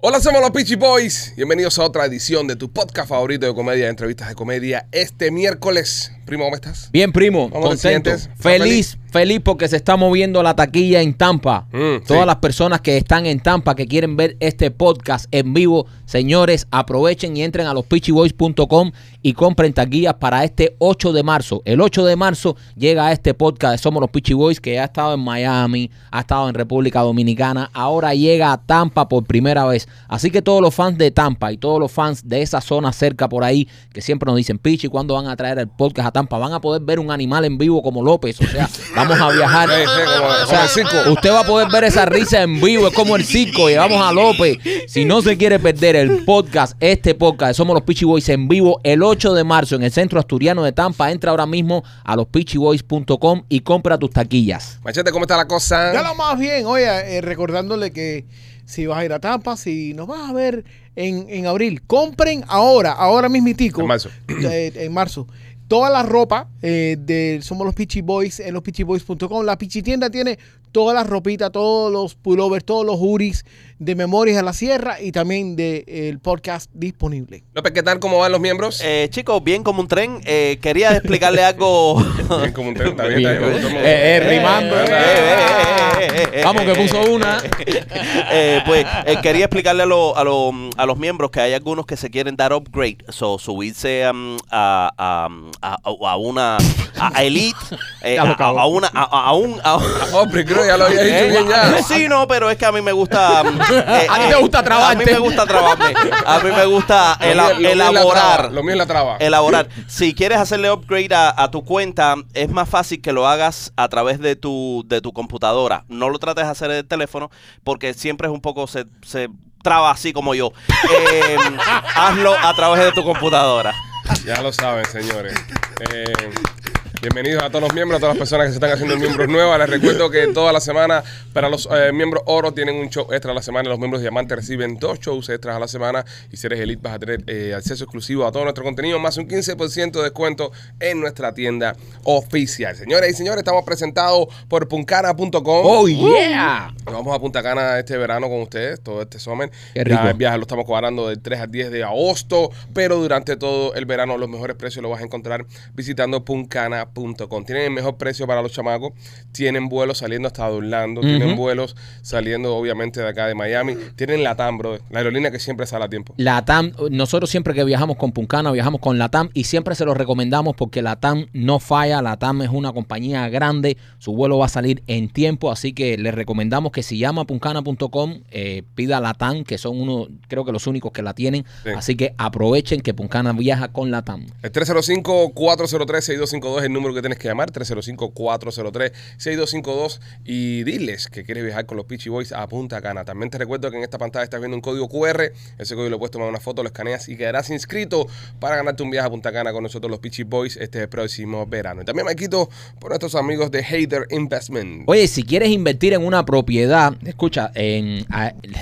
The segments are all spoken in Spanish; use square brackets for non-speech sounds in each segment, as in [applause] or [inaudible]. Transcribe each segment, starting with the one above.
Hola, somos los Peachy Boys. Bienvenidos a otra edición de tu podcast favorito de comedia, entrevistas de comedia. Este miércoles, primo, ¿cómo estás? Bien, primo, ¿Cómo te contento. sientes? ¿Estás Feliz, feliz porque se está moviendo la taquilla en Tampa. Mm, Todas sí. las personas que están en Tampa que quieren ver este podcast en vivo, señores, aprovechen y entren a lospitchyboys.com y compren taquillas para este 8 de marzo. El 8 de marzo llega este podcast de Somos los Pitchy Boys que ha estado en Miami, ha estado en República Dominicana, ahora llega a Tampa por primera vez. Así que todos los fans de Tampa y todos los fans de esa zona cerca por ahí que siempre nos dicen, Pichi, ¿cuándo van a traer el podcast a Tampa? Van a poder ver un animal en vivo como López. O sea, [laughs] vamos a viajar. Sí, sí, como- O como sea, el circo. usted va a poder ver esa risa en vivo, es como el circo. Llevamos a López. Si no se quiere perder el podcast, este podcast, de Somos los Pitchy Boys en vivo el 8 de marzo en el centro asturiano de Tampa. Entra ahora mismo a lospitchyboys.com y compra tus taquillas. Machete, ¿cómo está la cosa? Ya lo más bien, oye, eh, recordándole que si vas a ir a Tampa, si nos vas a ver en, en abril, compren ahora, ahora mismitico. En marzo. eh, en marzo. Toda la ropa eh, de Somos los Peachy Boys en lospitchyboys.com. La Pichi Tienda tiene toda la ropita, todos los pullovers, todos los hoodies de Memorias de la Sierra y también del podcast disponible. López, ¿qué tal? ¿Cómo van los miembros? Eh, chicos, bien como un tren. Eh, quería explicarle [laughs] algo. Bien, como un tren, está bien, está bien. Eh, eh, rimando, Eh, eh. eh, eh, eh, Vamos, que eh, puso eh, una. [laughs] eh, pues eh, quería explicarle a, lo- a, lo- a los miembros que hay algunos que se quieren dar upgrade, so, subirse um, a, a, a, a una a Elite, eh, a, una a, a un a- Hombre, creo que ya lo había dicho bien ya. [laughs] Sí, no, pero es que a mí me gusta. eh, [laughs] A ti te eh, gusta A mí trabarte. me gusta trabarme. A mí me gusta Lo mío- ela- lo mío es la elaborar. traba, Lo mío es la traba. elaborar. Si quieres hacerle upgrade a, a tu cuenta, es más fácil que lo hagas a través de tu, de tu computadora. No lo trates de hacer en el teléfono porque siempre es un poco, se, se traba así como yo. Eh, [laughs] hazlo a través de tu computadora. Ya lo saben, señores. Eh, bienvenidos a todos los miembros, a todas las personas que se están haciendo miembros nuevas. Les recuerdo que toda la semana, para los eh, miembros oro, tienen un show extra a la semana. Los miembros diamante reciben dos shows extras a la semana. Y si eres elite, vas a tener eh, acceso exclusivo a todo nuestro contenido, más un 15% de descuento en nuestra tienda oficial. Señores y señores, estamos presentados por puncana.com. ¡Oh, yeah! Nos vamos a Punta Cana este verano con ustedes, todo este summer. Qué rico. Ya el viaje lo estamos cobrando del 3 al 10 de agosto, pero durante todo el verano los mejores precios los vas a encontrar visitando puncana.com. Tienen el mejor precio para los chamacos, tienen vuelos saliendo hasta de Orlando, tienen vuelos saliendo obviamente de acá de Miami, tienen la TAM, bro, la aerolínea que siempre sale a tiempo. La TAM, nosotros siempre que viajamos con Puncana, viajamos con la TAM y siempre se lo recomendamos porque la TAM no falla, la TAM es una compañía grande, su vuelo va a salir en tiempo, así que les recomendamos que si llama a puncana.com, eh, pida la TAM, que son uno, creo que los únicos que la tienen, Sí. así que aprovechen que Puncana viaja con la TAM. El 305-403-6252 es el número que tienes que llamar. 305-403-6252 y diles que quieres viajar con los Peachy Boys a Punta Cana. También te recuerdo que en esta pantalla estás viendo un código QR. Ese código lo puedes tomar una foto, lo escaneas y quedarás inscrito para ganarte un viaje a Punta Cana con nosotros los Peachy Boys este próximo verano. Y también me quito por nuestros amigos de Hater Investment. Oye, si quieres invertir en una propiedad, escucha, en,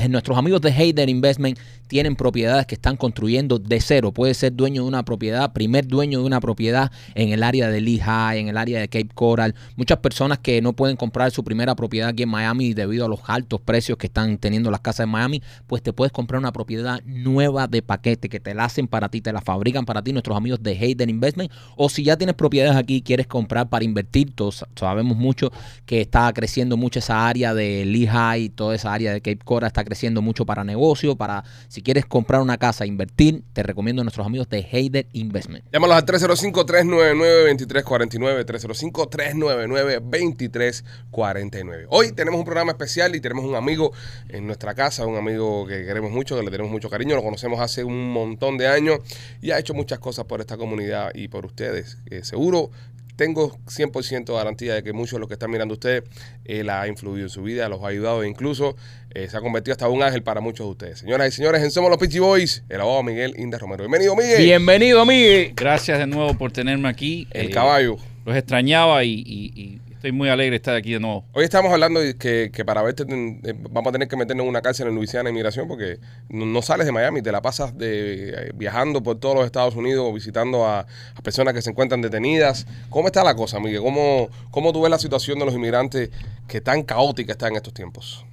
nuestros amigos de Hayden Investment tienen propiedades que están construyendo de cero. Puede ser dueño de una propiedad, primer dueño de una propiedad en el área de Lehigh, en el área de Cape Coral. Muchas personas que no pueden comprar su primera propiedad aquí en Miami debido a los altos precios que están teniendo las casas en Miami, pues te puedes comprar una propiedad nueva de paquete que te la hacen para ti, te la fabrican para ti nuestros amigos de Hayden Investment. O si ya tienes propiedades aquí y quieres comprar para invertir, todos sabemos mucho que está creciendo mucho esa área de Lehigh, toda esa área de Cape Coral está creciendo mucho para negocio, para si quieres comprar una casa, invertir, te recomiendo a nuestros amigos de Hayden Investment. Llámalos al 305-399-2349. 305-399-2349. Hoy tenemos un programa especial y tenemos un amigo en nuestra casa, un amigo que queremos mucho, que le tenemos mucho cariño. Lo conocemos hace un montón de años y ha hecho muchas cosas por esta comunidad y por ustedes. Eh, seguro. Tengo 100% garantía de que muchos de los que están mirando ustedes, él ha influido en su vida, los ha ayudado e incluso eh, se ha convertido hasta un ángel para muchos de ustedes. Señoras y señores, en Somos los Pitchy Boys, el abogado Miguel Inda Romero. Bienvenido, Miguel. Bienvenido, Miguel. Gracias de nuevo por tenerme aquí. El Eh, caballo. Los extrañaba y, y- y estoy muy alegre de estar aquí de nuevo. Hoy estamos hablando de que, que para verte ten- eh, vamos a tener que meternos en una cárcel en Luisiana de inmigración porque no, no sales de Miami, te la pasas de, eh, viajando por todos los Estados Unidos, visitando a, a personas que se encuentran detenidas. ¿Cómo está la cosa, Miguel? ¿Cómo, ¿Cómo tú ves la situación de los inmigrantes que tan caótica está en estos tiempos?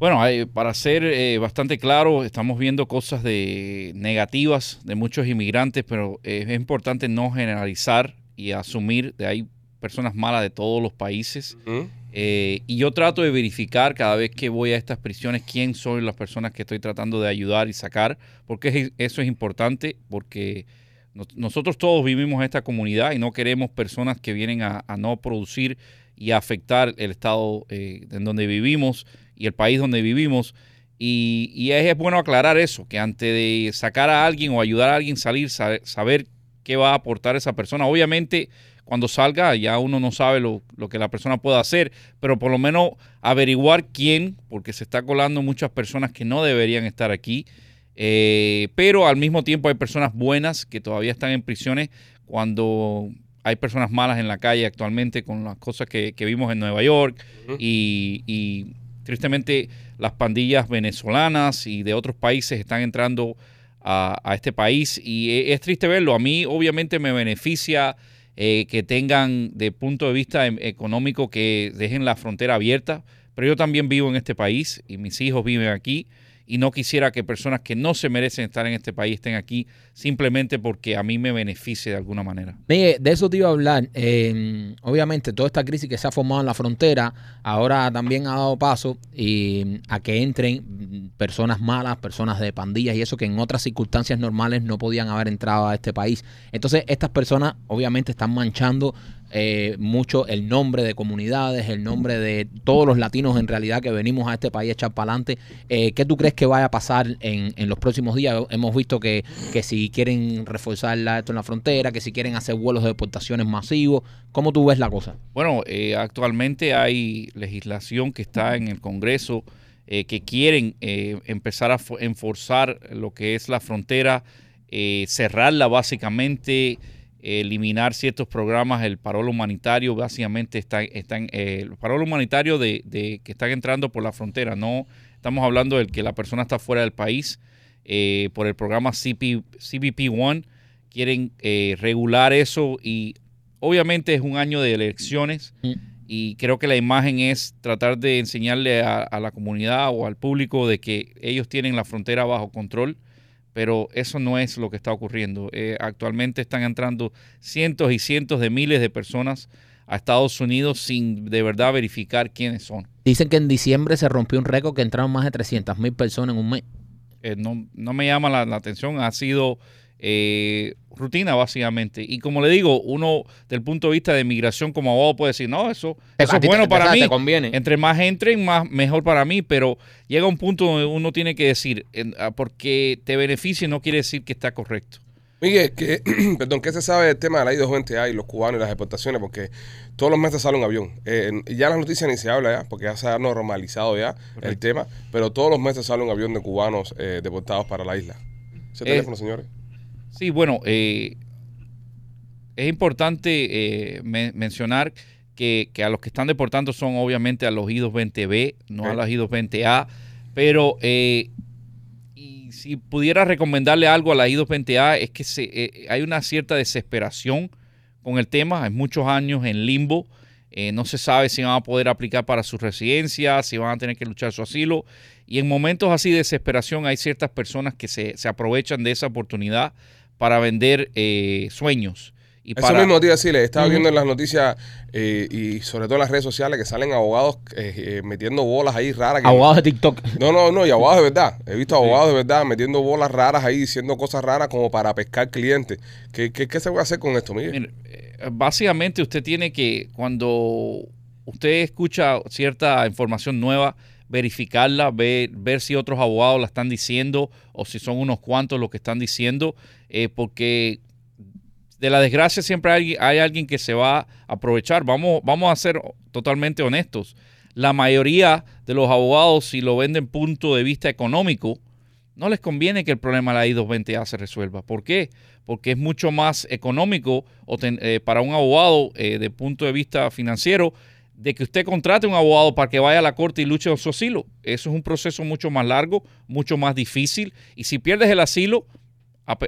Bueno, hay- para ser eh, bastante claro, estamos viendo cosas de negativas de muchos inmigrantes, pero eh, es importante no generalizar y asumir que hay personas malas de todos los países. Eh, y yo trato de verificar cada vez que voy a estas prisiones quién son las personas que estoy tratando de ayudar y sacar, porque es- eso es importante, porque nos- nosotros todos vivimos en esta comunidad y no queremos personas que vienen a, a no producir y a afectar el estado eh, en donde vivimos y el país donde vivimos. Y, y es, es bueno aclarar eso, que antes de sacar a alguien o ayudar a alguien a salir, sa- saber qué va a aportar esa persona. Obviamente, cuando salga ya uno no sabe lo, lo que la persona puede hacer, pero por lo menos averiguar quién, porque se está colando muchas personas que no deberían estar aquí. Eh, pero al mismo tiempo hay personas buenas que todavía están en prisiones cuando hay personas malas en la calle actualmente con las cosas que, que vimos en Nueva York y, y tristemente las pandillas venezolanas y de otros países están entrando a, a este país y e- es triste verlo. A mí obviamente me beneficia eh, que tengan de punto de vista em- económico que dejen la frontera abierta, pero yo también vivo en este país y mis hijos viven aquí y no quisiera que personas que no se merecen estar en este país estén aquí simplemente porque a mí me beneficie de alguna manera. Mire, de eso te iba a hablar. Eh, obviamente, toda esta crisis que se ha formado en la frontera ahora también ha dado paso y, a que entren mm, personas malas, personas de pandillas y eso que en otras circunstancias normales no podían haber entrado a este país. Entonces, estas personas obviamente están manchando eh, mucho el nombre de comunidades, el nombre de todos los latinos en realidad que venimos a este país a echar para adelante. Eh, ¿Qué tú crees que vaya a pasar en, en los próximos días? Hemos visto que, que si quieren reforzar esto en la frontera, que si quieren hacer vuelos de deportaciones masivos, ¿cómo tú ves la cosa? Bueno, eh, actualmente hay legislación que está en el Congreso eh, que quieren empezar a fo- enforzar lo que es la frontera, cerrarla básicamente, eliminar ciertos programas, el parol humanitario básicamente está, está en, eh, el parol humanitario de, de que están entrando por la frontera, no estamos hablando del que la persona está fuera del país, eh, por el programa CP, CBP-1, quieren eh, regular eso y obviamente es un año de elecciones y creo que la imagen es tratar de enseñarle a, a la comunidad o al público de que ellos tienen la frontera bajo control, pero eso no es lo que está ocurriendo. Eh, actualmente están entrando cientos y cientos de miles de personas a Estados Unidos sin de verdad verificar quiénes son. Dicen que en diciembre se rompió un récord que entraron más de 300 mil personas en un mes. Eh, no, no me llama la, la atención, ha sido eh, rutina básicamente. Y como le digo, uno del punto de vista de migración como abogado puede decir, no, eso, eso es bueno te- para te mí. conviene. Entre más entren, más mejor para mí, pero llega un punto donde uno tiene que decir, en- ah, porque te beneficie no quiere decir que está correcto. Miguel, que, [clears throat] perdón, ¿qué se sabe del tema de la I-220A y los cubanos y las deportaciones? Porque todos los meses sale un avión. Eh, ya las noticias ni se habla ya, porque ya se ha normalizado ya el tema, pero todos los meses sale un avión de cubanos eh, deportados para la isla. Ese Eh, teléfono, señores. Sí, bueno, eh, es importante eh, men- mencionar que, que a los que están deportando son obviamente a los I-220B, no a los I-220A, pero eh, y si pudiera recomendarle algo a la I-220A es que se, eh, hay una cierta desesperación con el tema, hay muchos años en limbo, eh, no se sabe si van a poder aplicar para su residencia, si van a tener que luchar su asilo, y en momentos así de desesperación hay ciertas personas que se, se aprovechan de esa oportunidad para vender eh, sueños. Y Eso para, mismo te iba a decirle, estaba Ujú. viendo en las noticias eh, y sobre todo en las redes sociales que salen abogados eh, eh, metiendo bolas ahí raras. que- Abogados de TikTok. No, no, no, y abogados de verdad. He visto abogados de verdad metiendo bolas raras ahí, diciendo cosas raras como para pescar clientes. ¿Qué, qué, qué se puede hacer con esto, Miguel? Mire, básicamente usted tiene que, cuando usted escucha cierta información nueva, verificarla, ver, ver si otros abogados la están diciendo o si son unos cuantos los que están diciendo, eh, porque de la desgracia siempre hay, hay alguien que se va a aprovechar. Vamos, vamos a ser totalmente honestos. La mayoría de los abogados, si lo ven desde punto de vista económico, no les conviene que el problema de la I-220A se resuelva. ¿Por qué? Porque es mucho más económico eh, para un abogado eh, de punto de vista financiero de que usted contrate un abogado para que vaya a la corte y luche por su asilo. Eso es un proceso mucho más largo, mucho más difícil. Y si pierdes el asilo,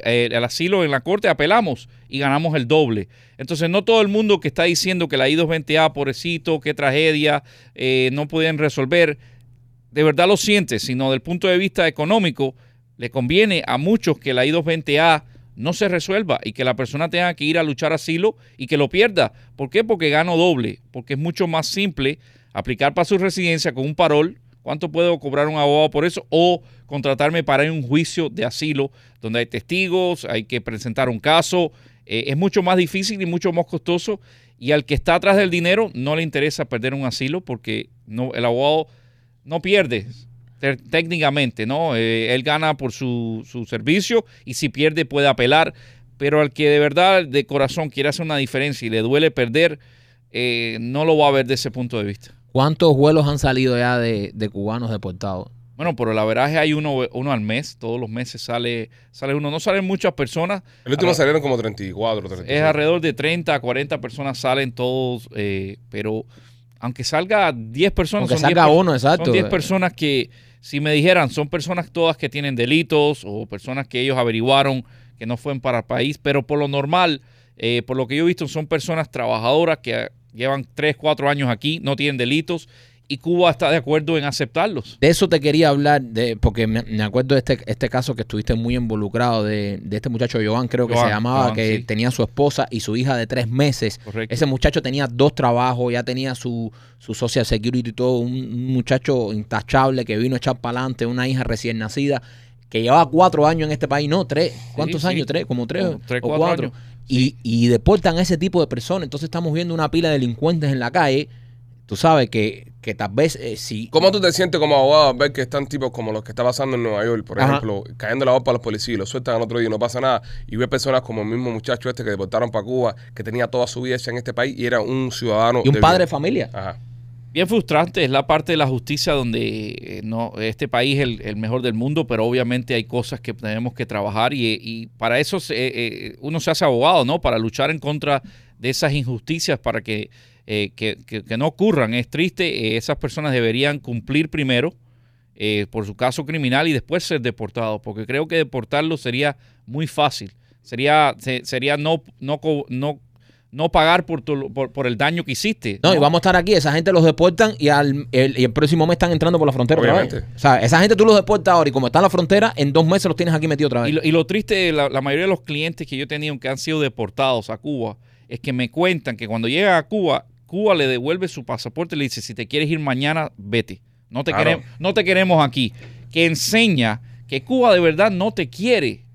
eh, el asilo en la corte, apelamos y ganamos el doble. Entonces, no todo el mundo que está diciendo que la I-220A, pobrecito, qué tragedia, eh, no pueden resolver, de verdad lo siente, sino del punto de vista económico, le conviene a muchos que la I-220A no se resuelva y que la persona tenga que ir a luchar asilo y que lo pierda. ¿Por qué? Porque gano doble, porque es mucho más simple aplicar para su residencia con un parol. ¿Cuánto puedo cobrar un abogado por eso? O contratarme para un juicio de asilo donde hay testigos, hay que presentar un caso. Eh, es mucho más difícil y mucho más costoso. Y al que está atrás del dinero no le interesa perder un asilo porque no, el abogado no pierde técnicamente, ¿no? Eh, él gana por su, su servicio y si pierde puede apelar, pero al que de verdad, de corazón, quiere hacer una diferencia y le duele perder, eh, no lo va a ver de ese punto de vista. ¿Cuántos vuelos han salido ya de, de cubanos deportados? Bueno, por el averaje hay uno, uno al mes, todos los meses sale, sale uno. No salen muchas personas, El último salieron como 34, 35. es alrededor de 30 a 40 personas salen todos, eh, pero aunque salga 10 personas, Aunque son 10 salga uno, exacto. Son 10 personas que, si me dijeran, son personas todas que tienen delitos o personas que ellos averiguaron que no fueron para el país, pero por lo normal, eh, por lo que yo he visto, son personas trabajadoras que llevan 3, 4 años aquí, no tienen delitos y Cuba está de acuerdo en aceptarlos. De eso te quería hablar, de, porque me, me acuerdo de este, este caso que estuviste muy involucrado de, de este muchacho Joan, creo que Joan, se llamaba, Joan, que sí. tenía su esposa y su hija de tres meses. Correcto. Ese muchacho tenía dos trabajos, ya tenía su, su social security y todo, un, un muchacho intachable que vino a echar para adelante, una hija recién nacida, que llevaba cuatro años en este país, no, tres, ¿cuántos sí. años? Tres, como tres, Como tres, o cuatro. Y, y deportan a ese tipo de personas. Entonces estamos viendo una pila de delincuentes en la calle. Tú sabes que, que tal vez eh, si... ¿Cómo tú te sientes como abogado al ver que están tipos como los que está pasando en Nueva York, por Ajá. ejemplo, cayendo la voz para los policías, los sueltan al otro día y no pasa nada? Y ver personas como el mismo muchacho este que deportaron para Cuba, que tenía toda su vida hecha en este país y era un ciudadano. Y un de padre de familia. Ajá. Bien frustrante, es la parte de la justicia donde eh, no este país es el, el mejor del mundo, pero obviamente hay cosas que tenemos que trabajar y, y para eso se- eh, eh, uno se hace abogado, ¿no? Para luchar en contra de esas injusticias, para que, eh, que, que- que no ocurran. Es triste, eh, esas personas deberían cumplir primero eh, por su caso criminal y después ser deportados, porque creo que deportarlos sería muy fácil. Sería, se- sería no, no, no, no pagar por, tu- por, por el daño que hiciste. No, y vamos a estar aquí, esa gente los deportan y, al, el, y el próximo mes están entrando por la frontera otra vez. Obviamente. O sea, esa gente tú los deportas ahora y como está en la frontera, en dos meses los tienes aquí metidos otra vez. Y lo, y lo triste, la, la mayoría de los clientes que yo he tenido que han sido deportados a Cuba, es que me cuentan que cuando llegan a Cuba, Cuba le devuelve su pasaporte y le dice, si te quieres ir mañana, vete. No te, Claro. queremos, no te queremos aquí. Que enseña que Cuba de verdad no te quiere.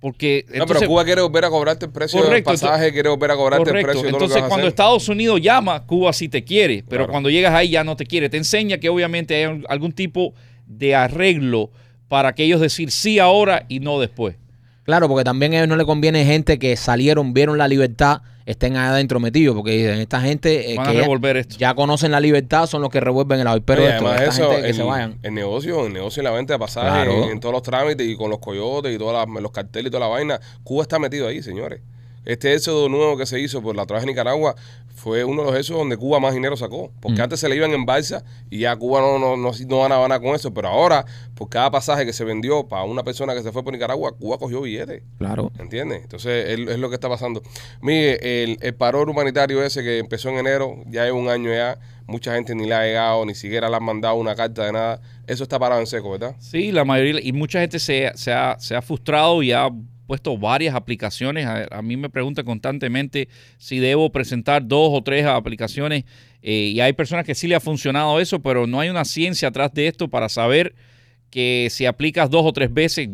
Porque No, entonces- pero Cuba quiere volver a cobrarte el precio Correcto, del pasaje, quiere volver a cobrarte el precio de todo lo que Entonces, cuando hacer. Estados Unidos llama, Cuba sí te quiere, pero Claro. cuando llegas ahí ya no te quiere. Te enseña que obviamente hay algún tipo de arreglo para que ellos decir sí ahora y no después. Claro, porque también a ellos no le conviene gente que salieron, vieron la libertad, estén adentro metidos, porque dicen, esta gente eh, Van a que ya, revolver esto. ya conocen la libertad son los que revuelven el avispero Oye, de esto, además esta eso, gente que el, se vayan. el negocio, el negocio y la venta de pasajes Claro. en, en todos los trámites y con los coyotes y todas las- los carteles y toda la vaina, Cuba está metido ahí, señores. Este éxodo nuevo que se hizo por la traje de Nicaragua fue uno de los éxodos donde Cuba más dinero sacó. Porque Mm. antes se le iban en balsa y ya Cuba no, no, no, no ganaba nada con eso. Pero ahora, por cada pasaje que se vendió para una persona que se fue por Nicaragua, Cuba cogió billetes. Claro. ¿Entiendes? Entonces es, es lo que está pasando. Mire, el, el paro humanitario ese que empezó en enero, ya lleva un año ya, mucha gente ni le ha llegado, ni siquiera le han mandado una carta de nada. Eso está parado en seco, ¿verdad? Sí, la mayoría, y mucha gente se, se ha, se ha frustrado y ha puesto varias aplicaciones. A, a mí me preguntan constantemente si debo presentar dos o tres aplicaciones eh, y hay personas que sí le ha funcionado eso, pero no hay una ciencia atrás de esto para saber que si aplicas dos o tres veces,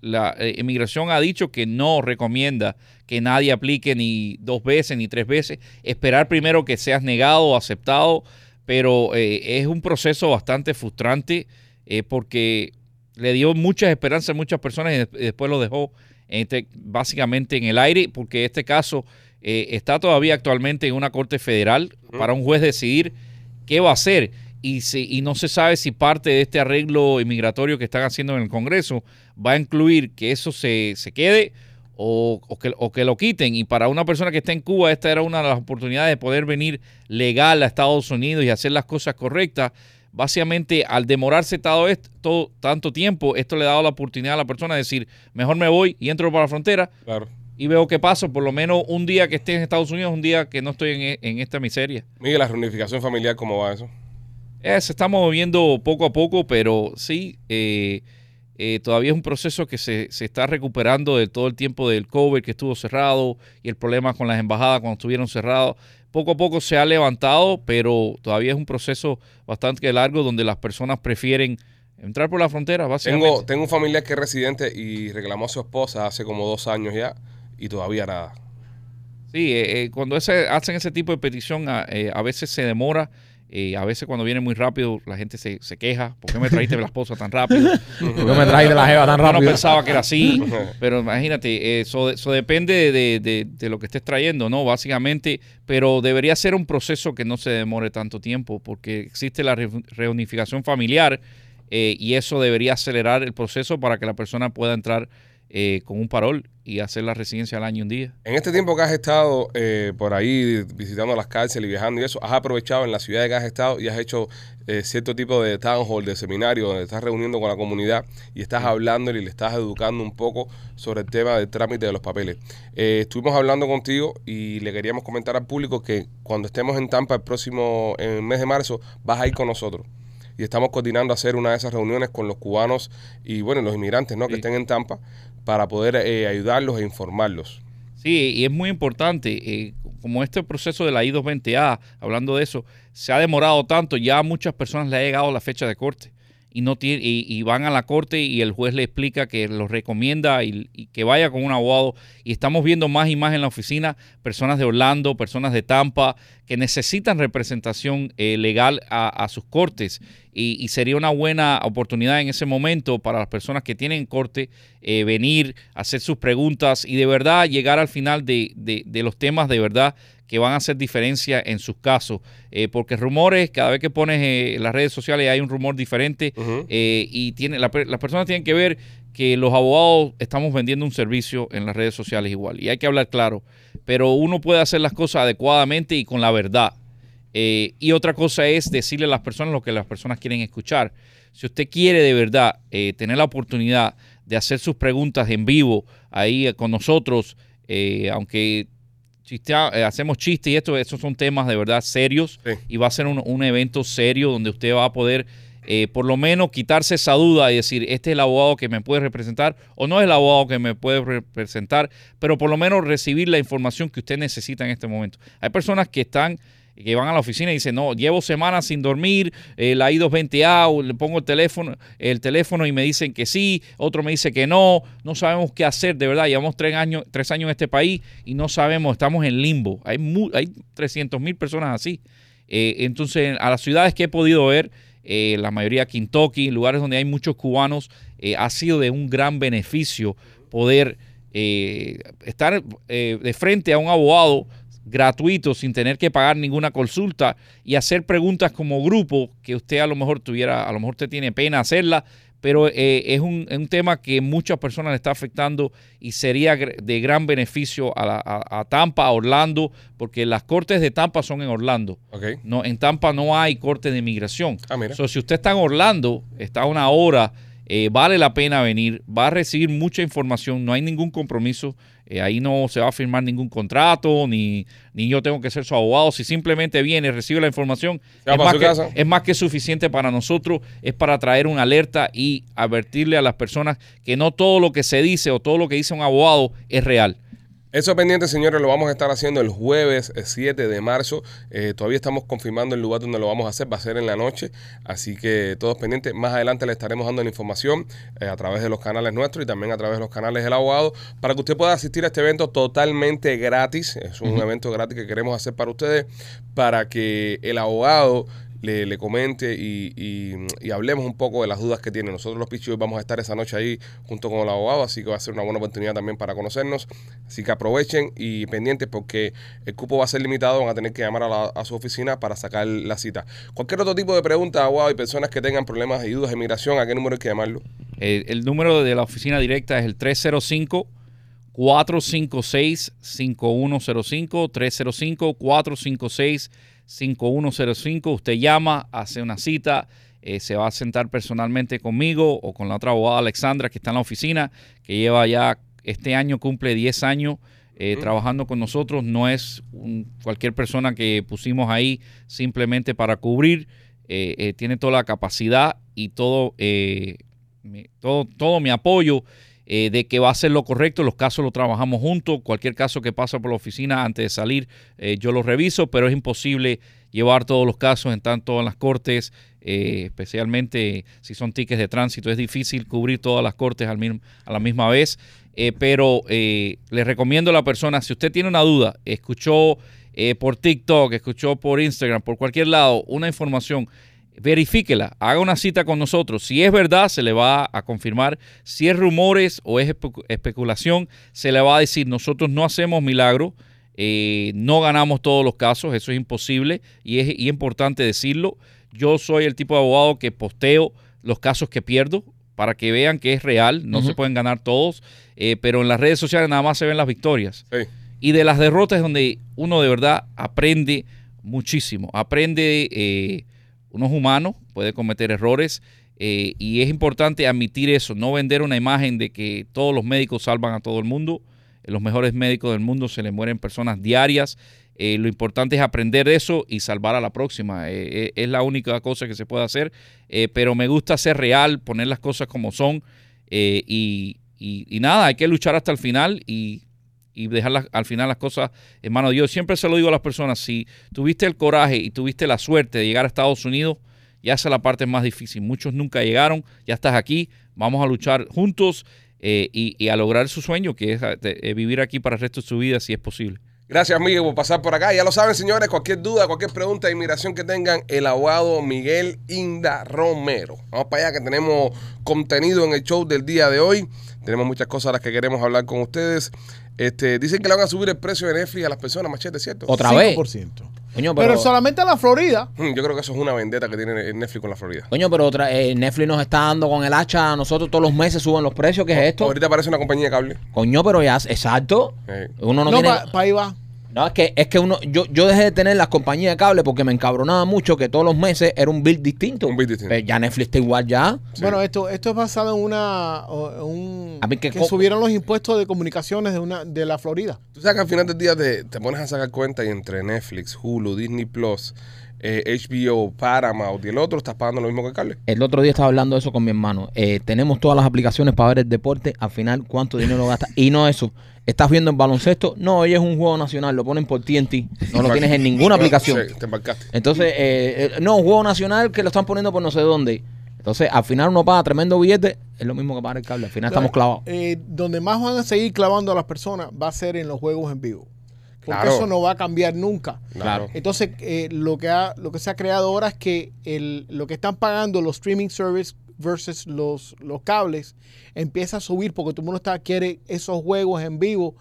la eh, inmigración ha dicho que no recomienda que nadie aplique ni dos veces ni tres veces, esperar primero que seas negado o aceptado, pero eh, es un proceso bastante frustrante eh, porque le dio muchas esperanzas a muchas personas y des- y después lo dejó este, básicamente en el aire, porque este caso eh, está todavía actualmente en una corte federal para un juez decidir qué va a hacer. Y, si- y no se sabe si parte de este arreglo inmigratorio que están haciendo en el Congreso va a incluir que eso se, se quede o, o que, o que lo quiten. Y para una persona que está en Cuba, esta era una de las oportunidades de poder venir legal a Estados Unidos y hacer las cosas correctas. Básicamente, al demorarse todo esto, todo- tanto tiempo, esto le ha dado la oportunidad a la persona de decir, mejor me voy y entro para la frontera Claro. y veo qué pasa. Por lo menos un día que esté en Estados Unidos, un día que no estoy en, e- en esta miseria. Miguel, la reunificación familiar, ¿cómo va eso? Eh, se está moviendo poco a poco, pero sí, eh, eh, todavía es un proceso que se, se está recuperando de todo el tiempo del COVID que estuvo cerrado y el problema con las embajadas cuando estuvieron cerrados. Poco a poco se ha levantado, pero todavía es un proceso bastante largo donde las personas prefieren entrar por la frontera, básicamente. Tengo, tengo un familiar que es residente y reclamó a su esposa hace como dos años ya y todavía nada. Sí, eh, eh, cuando ese, hacen ese tipo de petición, a, eh, a veces se demora. Eh, a veces cuando viene muy rápido, la gente se, se queja. ¿Por qué me trajiste la esposa tan rápido? [laughs] ¿Por qué me traes de la jeva tan Yo no rápido? pensaba que era así, pero imagínate, eso, eso depende de, de- de lo que estés trayendo, ¿no? Básicamente, pero debería ser un proceso que no se demore tanto tiempo, porque existe la re- reunificación familiar eh, y eso debería acelerar el proceso para que la persona pueda entrar eh, con un parol y hacer la residencia al año un día. En este tiempo que has estado eh, por ahí visitando las cárceles y viajando y eso, has aprovechado en la ciudad que has estado y has hecho eh, cierto tipo de town hall, de seminario, donde estás reuniendo con la comunidad y estás hablando y le estás educando un poco sobre el tema del trámite de los papeles. Eh, estuvimos hablando contigo y le queríamos comentar al público que cuando estemos en Tampa el próximo en el mes de marzo, vas a ir con nosotros. Y estamos coordinando hacer una de esas reuniones con los cubanos y bueno, los inmigrantes ¿no? que estén en Tampa para poder eh, ayudarlos e informarlos. Sí, y es muy importante, eh, como este proceso de la I-220A, hablando de eso, se ha demorado tanto, ya a muchas personas le ha llegado la fecha de corte y no tiene, y, van a la corte y el juez le explica que los recomienda y, y que vaya con un abogado. Y estamos viendo más y más en la oficina personas de Orlando, personas de Tampa, que necesitan representación eh, legal a, a sus cortes. Y, y sería una buena oportunidad en ese momento para las personas que tienen corte eh, venir, hacer sus preguntas y de verdad llegar al final de, de- de los temas de verdad que van a hacer diferencia en sus casos. Eh, porque rumores, cada vez que pones eh, en las redes sociales hay un rumor diferente eh, y tiene, la las personas tienen que ver que los abogados estamos vendiendo un servicio en las redes sociales igual. Y hay que hablar claro. Pero uno puede hacer las cosas adecuadamente y con la verdad. Y otra cosa es decirle a las personas lo que las personas quieren escuchar. Si usted quiere de verdad tener la oportunidad de hacer sus preguntas en vivo ahí con nosotros, eh, aunque chistea- eh, hacemos chistes y esto, esos son temas de verdad serios Sí. y va a ser un, un evento serio donde usted va a poder eh, por lo menos quitarse esa duda y decir, este es el abogado que me puede representar o no es el abogado que me puede representar, pero por lo menos recibir la información que usted necesita en este momento. Hay personas que están que van a la oficina y dicen, no, llevo semanas sin dormir, eh, la I220A, o le pongo el teléfono, el teléfono y me dicen que sí, otro me dice que no, no sabemos qué hacer, de verdad, llevamos tres años, tres años en este país y no sabemos, estamos en limbo. Hay, hay 300 mil personas así. Eh, entonces, a las ciudades que he podido ver, eh, la mayoría Kentucky, lugares donde hay muchos cubanos, eh, ha sido de un gran beneficio poder estar de frente a un abogado gratuito sin tener que pagar ninguna consulta y hacer preguntas como grupo que usted a lo mejor tuviera, a lo mejor usted tiene pena hacerla, pero eh, es, un, es un tema que muchas personas le está afectando y sería de gran beneficio a, la- a- a Tampa, a Orlando, porque las cortes de Tampa son en Orlando. Ok. No, en Tampa no hay corte de inmigración. Ah, mira. So, si usted está en Orlando, está a una hora, eh, vale la pena venir, va a recibir mucha información, no hay ningún compromiso, eh, ahí no se va a firmar ningún contrato, ni, ni yo tengo que ser su abogado, si simplemente viene, recibe la información, es más, que, es más que suficiente para nosotros, es para traer una alerta y advertirle a las personas que no todo lo que se dice o todo lo que dice un abogado es real. Eso pendiente, señores, lo vamos a estar haciendo el jueves eh, 7 de marzo. Eh, todavía estamos confirmando el lugar donde lo vamos a hacer. Va a ser en la noche. Así que todos pendientes. Más adelante le estaremos dando la información eh, a través de los canales nuestros y también a través de los canales del abogado para que usted pueda asistir a este evento totalmente gratis. Es un evento gratis que queremos hacer para ustedes para que el abogado le, le comente y, y- hablemos un poco de las dudas que tiene. Nosotros los Pichos vamos a estar esa noche ahí junto con el abogado, así que va a ser una buena oportunidad también para conocernos. Así que aprovechen y pendientes porque el cupo va a ser limitado, van a tener que llamar a, su oficina para sacar la cita. Cualquier otro tipo de pregunta, abogado, y personas que tengan problemas y dudas de migración, ¿a qué número hay que llamarlo? Eh, el número de la oficina directa es el 305 456 5105 305 456 5105 Usted llama, hace una cita, eh, se va a sentar personalmente conmigo o con la otra abogada Alexandra que está en la oficina, que lleva ya este año cumple 10 años eh, trabajando con nosotros. No es un- cualquier persona que pusimos ahí simplemente para cubrir. eh, tiene toda la capacidad y todo, mi, todo, todo mi apoyo eh, de que va a hacer lo correcto. Los casos los trabajamos juntos. Cualquier caso que pasa por la oficina antes de salir, eh, yo lo reviso, pero es imposible llevar todos los casos, en tanto en las cortes, eh, especialmente si son tickets de tránsito. Es difícil cubrir todas las cortes al mismo- a la misma vez. Pero eh, le recomiendo a la persona, si usted tiene una duda, escuchó por TikTok, escuchó por Instagram, por cualquier lado, una información, verifíquela, haga una cita con nosotros. Si es verdad, se le va a confirmar. Si es rumores o es espe- especulación, se le va a decir, nosotros no hacemos milagro, eh, no ganamos todos los casos, eso es imposible y es y importante decirlo. Yo soy el tipo de abogado que posteo los casos que pierdo para que vean que es real, no se pueden ganar todos, eh, pero en las redes sociales nada más se ven las victorias. Sí. Y de las derrotas es donde uno de verdad aprende muchísimo. Aprende, eh, uno es humano, puede cometer errores eh, y es importante admitir eso, no vender una imagen de que todos los médicos salvan a todo el mundo. Eh, Los mejores médicos del mundo se le mueren personas diarias. Eh, lo importante es aprender eso y salvar a la próxima. Es la única cosa que se puede hacer. Pero me gusta ser real, poner las cosas como son. y, y- y nada, hay que luchar hasta el final y, y dejar al final las cosas en manos de Dios. Siempre se lo digo a las personas, si tuviste el coraje y tuviste la suerte de llegar a Estados Unidos, ya esa es la parte más difícil. Muchos nunca llegaron, ya estás aquí, vamos a luchar juntos eh, y, y a lograr su sueño, que es eh, eh, vivir aquí para el resto de su vida, si es posible. Gracias, Miguel, por pasar por acá. Ya lo saben, señores, cualquier duda, cualquier pregunta de inmigración que tengan, el abogado Miguel Inda Romero. Vamos para allá que tenemos contenido en el show del día de hoy. Tenemos muchas cosas a las que queremos hablar con ustedes. Este, dicen que le van a subir el precio de Netflix a las personas, machete, ¿cierto? Otra vez. 5%. Coño, Pero, pero, solamente en la Florida. Hmm, Yo creo que eso es una vendetta que tiene Netflix con la Florida. coño, pero otra, eh, Netflix nos está dando con el hacha a nosotros todos los meses suben los precios. ¿Qué es esto? Ahorita parece una compañía de cable. Coño, pero ya, exacto. Eh, Uno no, No, tiene. para ahí va. No, es que, es que uno, yo, yo dejé de tener las compañías de cable porque me encabronaba mucho que todos los meses era un bill distinto. Un bill distinto. Pero ya Netflix está igual ya. Sí. Bueno, esto, esto es basado en una un A mí que que, subieron los impuestos de comunicaciones de una de la Florida. Tú sabes que al final del día te, te pones a sacar cuenta y entre Netflix, Hulu, Disney Plus, eh, HBO, Paramount y el otro estás pagando lo mismo que el cable. El otro día estaba hablando de eso con mi hermano. Eh, tenemos todas las aplicaciones para ver el deporte. Al final, ¿cuánto dinero gasta? Y no eso. ¿Estás viendo el baloncesto? No, hoy es un juego nacional. Lo ponen por TNT. No lo tienes en ninguna aplicación. Sí, te embarcaste. Entonces, eh, eh, no, un juego nacional que lo están poniendo por no sé dónde. Entonces, al final uno paga tremendo billete. Es lo mismo que pagar el cable. Al final estamos clavados. Eh, donde más van a seguir clavando a las personas va a ser en los juegos en vivo. Porque Claro. eso no va a cambiar nunca. Claro. Entonces, eh, lo, que ha, lo que se ha creado ahora es que el, lo que están pagando los streaming service versus los, los cables empieza a subir porque todo el mundo está, quiere esos juegos en vivo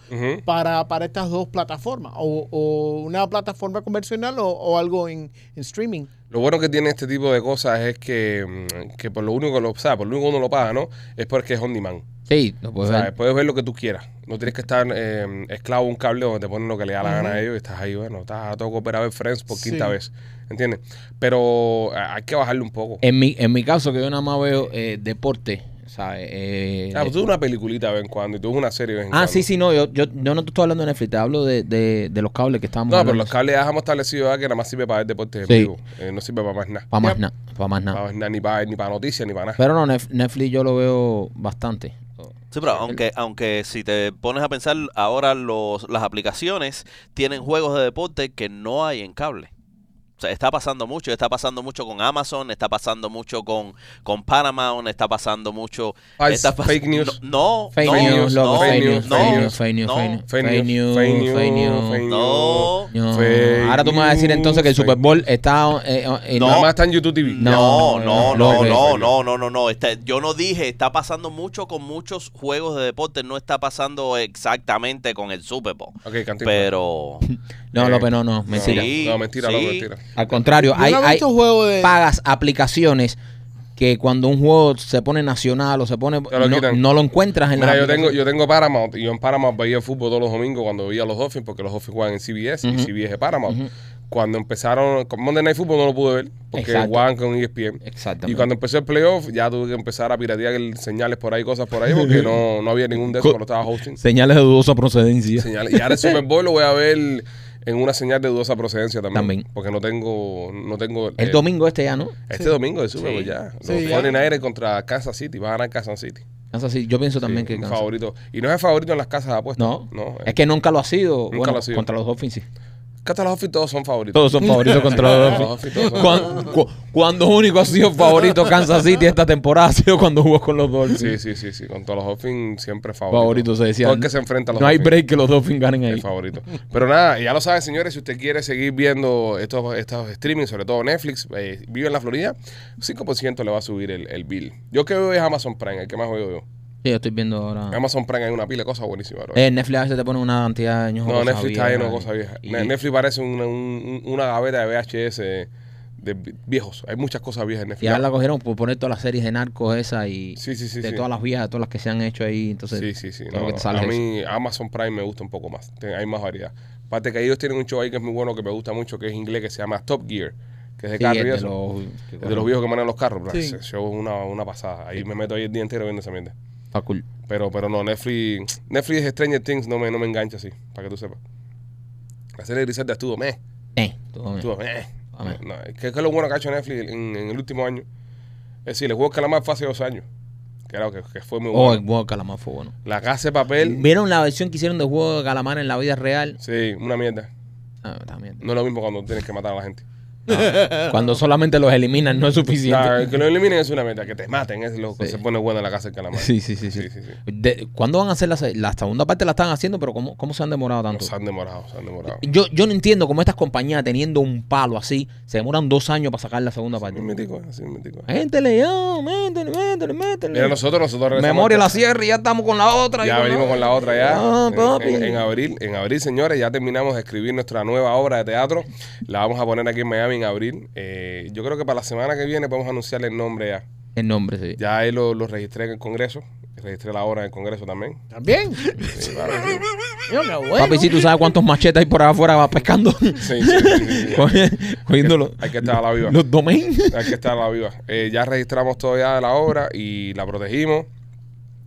para, para estas dos plataformas. O, o una plataforma convencional o, o algo en, en streaming. Lo bueno que tiene este tipo de cosas es que, mm, que por lo único que lo, o sea, por lo único que uno lo paga, ¿no? Es porque es on demand. Sí, lo O sea, ver. puedes ver lo que tú quieras. No tienes que estar eh, esclavo a un cable donde te ponen lo que le da la gana a ellos y estás ahí, bueno, estás a todo a ver Friends por Sí. quinta vez. ¿Entiendes? Pero eh, hay que bajarle un poco. En mi, en mi caso, que yo nada más veo eh, deporte, ¿sabes? Eh, Ah, pues tú ves una peliculita de vez en cuando y tú ves una serie de vez en ah, cuando. sí, sí, no. Yo, yo, yo no te estoy hablando de Netflix, te hablo de, de, de los cables que estábamos No, pero los cables ya dejamos establecido que nada más sirve para ver deporte en Sí. vivo. Eh, no sirve para más nada. Para más nada, para más nada. Para más nada, ni para, ni para noticias, ni para nada. Pero no, Netflix yo lo veo bastante. Sí, pero aunque, aunque si te pones a pensar, ahora los, las aplicaciones tienen juegos de deporte que no hay en cable. Está pasando mucho, está pasando mucho con Amazon, está pasando mucho con, con Paramount, está pasando mucho... Está pas- fake news. No, Fake no, news, no, fake fake news, fake news, fake news, no, fake news, Fake news, news, fake news, fake news. fake no, Ahora tú me vas a decir entonces que el Super Bowl está... eh, eh, No. Nada más está en YouTube TV. No, No, no, no, no, no, no, no. no, no, no, no. Este, yo no dije, está pasando mucho con muchos juegos de deporte, no está pasando exactamente con el Super Bowl. Ok, cantín. Pero No, Eh, López, no, no, mentira. Sí, No, mentira, sí. mentira. Al contrario, Yo hay, hay de. pagas aplicaciones que cuando un juego se pone nacional o se pone... Lo no, no lo encuentras en Mira, la yo tengo, yo tengo Paramount y yo en Paramount veía fútbol todos los domingos cuando veía a los Dolphins porque los Dolphins juegan en CBS y. CBS es Paramount. Cuando empezaron, con Monday Night Football no lo pude ver porque Exacto. jugaban con ESPN. Exactamente. Y cuando empezó el playoff ya tuve que empezar a piratear el- señales por ahí, cosas por ahí porque no, no había ningún de esos cuando estaba hosting. Señales de dudosa procedencia. Señales. Y ahora el Super Bowl lo voy a ver en una señal de dudosa procedencia también. También. Porque no tengo, no tengo El eh, domingo este ya, ¿no? Este Sí. domingo de Super Bowl Sí. ya. Los Sí, ya. 49ers contra Kansas City. Va a ganar Kansas City. Kansas City. Yo pienso también Sí, que favorito. Y no es el favorito en las casas de apuestas. No, No. es que nunca lo ha sido. Nunca bueno, lo ha sido. contra los Dolphins sí. Cata los Dolphins todos son favoritos. Todos son favoritos [laughs] contra los son Cuando, cu- cuando único ha sido favorito Kansas City esta temporada [laughs] ha sido cuando jugó con los Dolphins. Sí, sí, sí, sí. Con todos los Dolphins siempre favorito. Favorito se decía. Todo el que se enfrenta a los No hay break que los Dolphins ganen ahí. favorito. Pero nada, ya lo saben, señores. Si usted quiere seguir viendo estos, estos streaming, sobre todo Netflix, eh, vive en la Florida, 5% le va a subir el, el bill. Yo que veo es Amazon Prime, el que más veo yo. Sí, yo estoy viendo ahora. Amazon Prime hay una pila de cosas buenísimas. bro. Eh, Netflix a veces te pone una cantidad de años. no, cosas Netflix está lleno de cosas viejas. y- Ne- Netflix parece una, un- una gaveta de VHS de vi- viejos. Hay muchas cosas viejas en Y Netflix. ahora la cogieron por poner todas las series de narcos esas y Sí, sí, sí. de sí. todas las viejas, todas las que se han hecho ahí. Entonces, Sí, sí, sí. No, a eso. mí Amazon Prime me gusta un poco más. Hay más variedad. Aparte que ellos tienen un show ahí que es muy bueno, que me gusta mucho, que es inglés, que se llama Top Gear, que es de Sí, carro es y de los, de viejos que manejan los carros. Ese show es una, una pasada. Ahí me meto ahí el día entero viendo esa mierda. Está cool. Pero, pero no, Netflix, Netflix Stranger Things no me, no me engancha así, para que tú sepas. La serie de Griselda estuvo meh, Eh, bien. estuvo meh. No, ¿qué, es lo bueno que ha hecho Netflix en, en el último año? Es decir, el juego de calamar fue hace dos años. Que, era, que, que fue muy Oh, bueno. el juego de calamar fue bueno. La casa de papel, ¿Vieron la versión que hicieron de juego de calamar en la vida real? sí, una mierda. Ah. No es lo mismo cuando tienes que matar a la gente. [laughs] Cuando solamente los eliminan no es suficiente. Nah, que lo eliminen es una mierda, que te maten es lo que Sí. se pone bueno en la casa del calamar. Sí, sí, sí, sí. sí, sí, sí. De- ¿Cuándo van a hacer la, se- la segunda parte? La están haciendo, pero ¿cómo, cómo se han demorado tanto? Se han demorado, se han demorado. Yo, yo no entiendo cómo estas compañías teniendo un palo así se demoran dos años para sacar la segunda parte. Así mítico, así mítico. Métele ya, métele, métele, métele. Mira, nosotros, nosotros Memoria la cierre y ya estamos con la otra. Ya venimos con la otra ya. Ah, En- papi. en, en abril, en abril, señores, ya terminamos de escribir nuestra nueva obra de teatro. La vamos a poner aquí en Miami en abril. Eh, yo creo que para la semana que viene podemos anunciarle el nombre ya. El nombre, sí. Ya ahí lo, lo registré en el Congreso. Registré la obra en el Congreso también. También. Sí, claro, sí. Mira, qué bueno. Papi, si tú sabes cuántos machetes hay por ahí afuera va pescando. Sí, sí, sí, sí, sí. [laughs] Coge- Cogiendo los, Hay que estar a la viva. los domains. Hay que estar a la viva. Eh, ya registramos todo ya de la obra y la protegimos.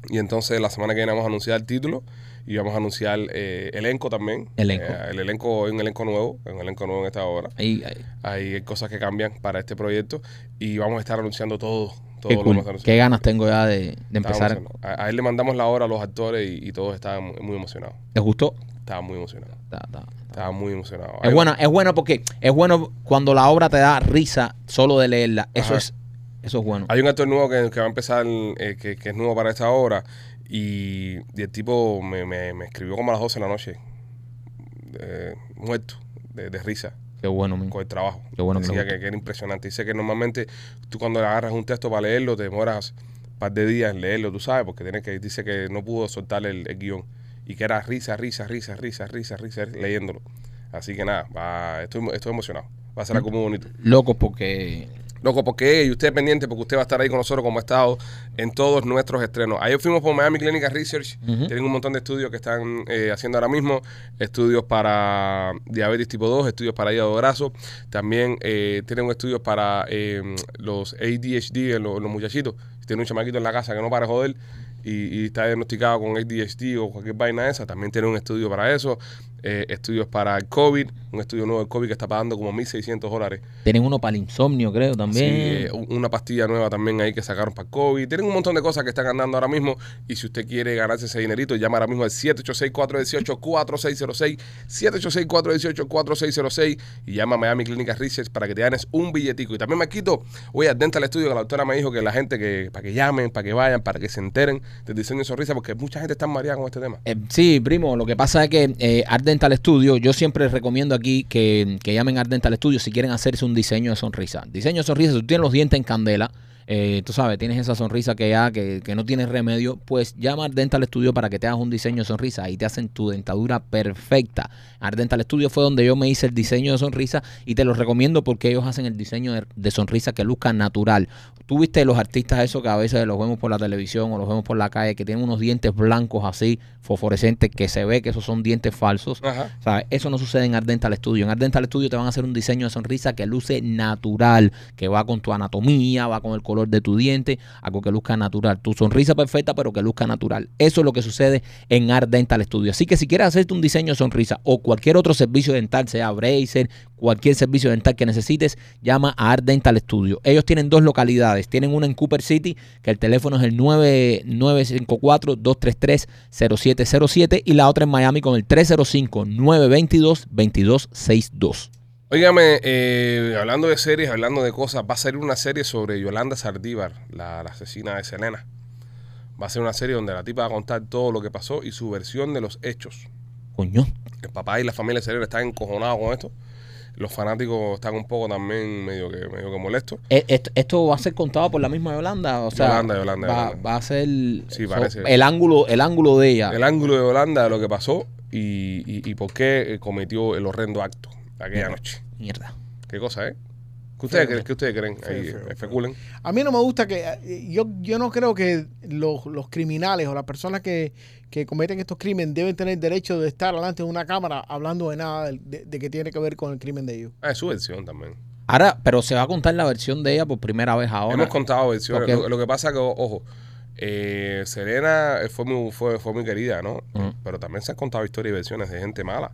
Y entonces la semana que viene vamos a anunciar el título y vamos a anunciar eh, elenco también. Elenco. Eh, el elenco es un elenco nuevo, es un elenco nuevo en esta obra. Ahí, ahí. Hay cosas que cambian para este proyecto y vamos a estar anunciando todo. todo Qué lo cool. Qué ganas tengo ya de, empezar. A, a él le mandamos la obra a los actores y, y todos estaban muy, emocionados. ¿Te gustó? Estaban muy ta. Estaban muy emocionados. Es buena, es bueno porque es bueno cuando la obra te da risa solo de leerla. Eso Ajá. es eso es bueno. Hay un actor nuevo que, que va a empezar, eh, que, que es nuevo para esta obra, y, y el tipo me, me- me escribió como a las 12 de la noche, eh, muerto, de, de risa, Qué bueno, men. con el trabajo. Qué bueno Decía que, que era impresionante. Dice que normalmente tú cuando agarras un texto para leerlo, te demoras un par de días en leerlo, tú sabes, porque tienes que, dice que no pudo soltar el, el guion, y que era risa, risa, risa, risa, risa, risa, leyéndolo. Así que nada, va, estoy, estoy emocionado. Va a ser algo muy bonito. Locos porque Loco, porque y usted pendiente, porque usted va a estar ahí con nosotros como ha estado en todos nuestros estrenos. Ayer fuimos por Miami Clinical Research, tienen un montón de estudios que están eh, haciendo ahora mismo, estudios para diabetes tipo 2, estudios para hígado graso, también eh, tienen estudios para eh, los ADHD en los, los muchachitos. Si tiene un chamaquito en la casa que no para de joder y, y está diagnosticado con ADHD o cualquier vaina esa, también tiene un estudio para eso. Eh, estudios para el COVID, un estudio nuevo del COVID que está pagando como 1.600 dólares. tienen uno para el insomnio, creo, Sí, también. eh, un- una pastilla nueva también ahí que sacaron para el COVID. Tienen un montón de cosas que están andando ahora mismo. Y si usted quiere ganarse ese dinerito, llama ahora mismo al 786-418-4606. 786-418-4606. Y llama a Miami Clinic Research para que te ganes un billetico. Y también me quito, voy al Dental Studio, que la doctora me dijo que la gente que, para que llamen, para que vayan, para que se enteren del diseño de sonrisa, porque mucha gente está mareada con este tema. Eh, sí, primo, lo que pasa es que eh, Art Dental Studio, yo siempre recomiendo aquí que, que llamen a Art Dental Studio si quieren hacerse un diseño de sonrisa. Diseño de sonrisa, si tú tienes los dientes en candela, eh, tú sabes, tienes esa sonrisa que ya, que, que no tienes remedio, pues llama a Art Dental Studio para que te hagas un diseño de sonrisa. Ahí te hacen tu dentadura perfecta. Art Dental Studio fue donde yo me hice el diseño de sonrisa y te lo recomiendo porque ellos hacen el diseño de, de sonrisa que luzca natural. Tú viste los artistas esos que a veces los vemos por la televisión o los vemos por la calle que tienen unos dientes blancos así, fosforescentes, que se ve que esos son dientes falsos. Ajá. ¿Sabes? Eso no sucede en Art Dental Studio. En Art Dental Studio te van a hacer un diseño de sonrisa que luce natural, que va con tu anatomía, va con el color color de tu diente, algo que luzca natural. Tu sonrisa perfecta, pero que luzca natural. Eso es lo que sucede en Art Dental Studio. Así que si quieres hacerte un diseño de sonrisa o cualquier otro servicio dental, sea bracer, cualquier servicio dental que necesites, llama a Art Dental Studio. Ellos tienen dos localidades. Tienen una en Cooper City, que el teléfono es el 9954-233-0707 y la otra en Miami con el 305-922-2262. Óigame, eh, hablando de series, hablando de cosas, va a salir una serie sobre Yolanda Sardívar, la, la asesina de Selena. Va a ser una serie donde la tipa va a contar todo lo que pasó y su versión de los hechos. Coño. El papá y la familia de Selena están encojonados con esto. Los fanáticos están un poco también medio que, medio que molestos. Eh, Esto, esto va a ser contado por la misma Yolanda, o sea, Yolanda, Yolanda, va, Yolanda. va a ser Sí, so- parece. el ángulo, el ángulo de ella. El ángulo de Yolanda de lo que pasó y, y- y por qué eh, cometió el horrendo acto aquella noche. Mierda. ¿Qué cosa, eh? ¿Qué ustedes, creen? ¿Qué ustedes creen? Feo, Ahí, feo, especulen. A mí no me gusta que. eh, Yo, yo no creo que los, los criminales o las personas que, que cometen estos crímenes deben tener derecho de estar delante de una cámara hablando de nada de, de- de que tiene que ver con el crimen de ellos. Ah, es su versión también. Ahora, pero se va a contar la versión de ella por primera vez ahora. Hemos contado versiones. Porque- Lo, lo que pasa que, ojo, eh, Serena fue muy, fue, fue muy querida, ¿no? Pero también se han contado historias y versiones de gente mala,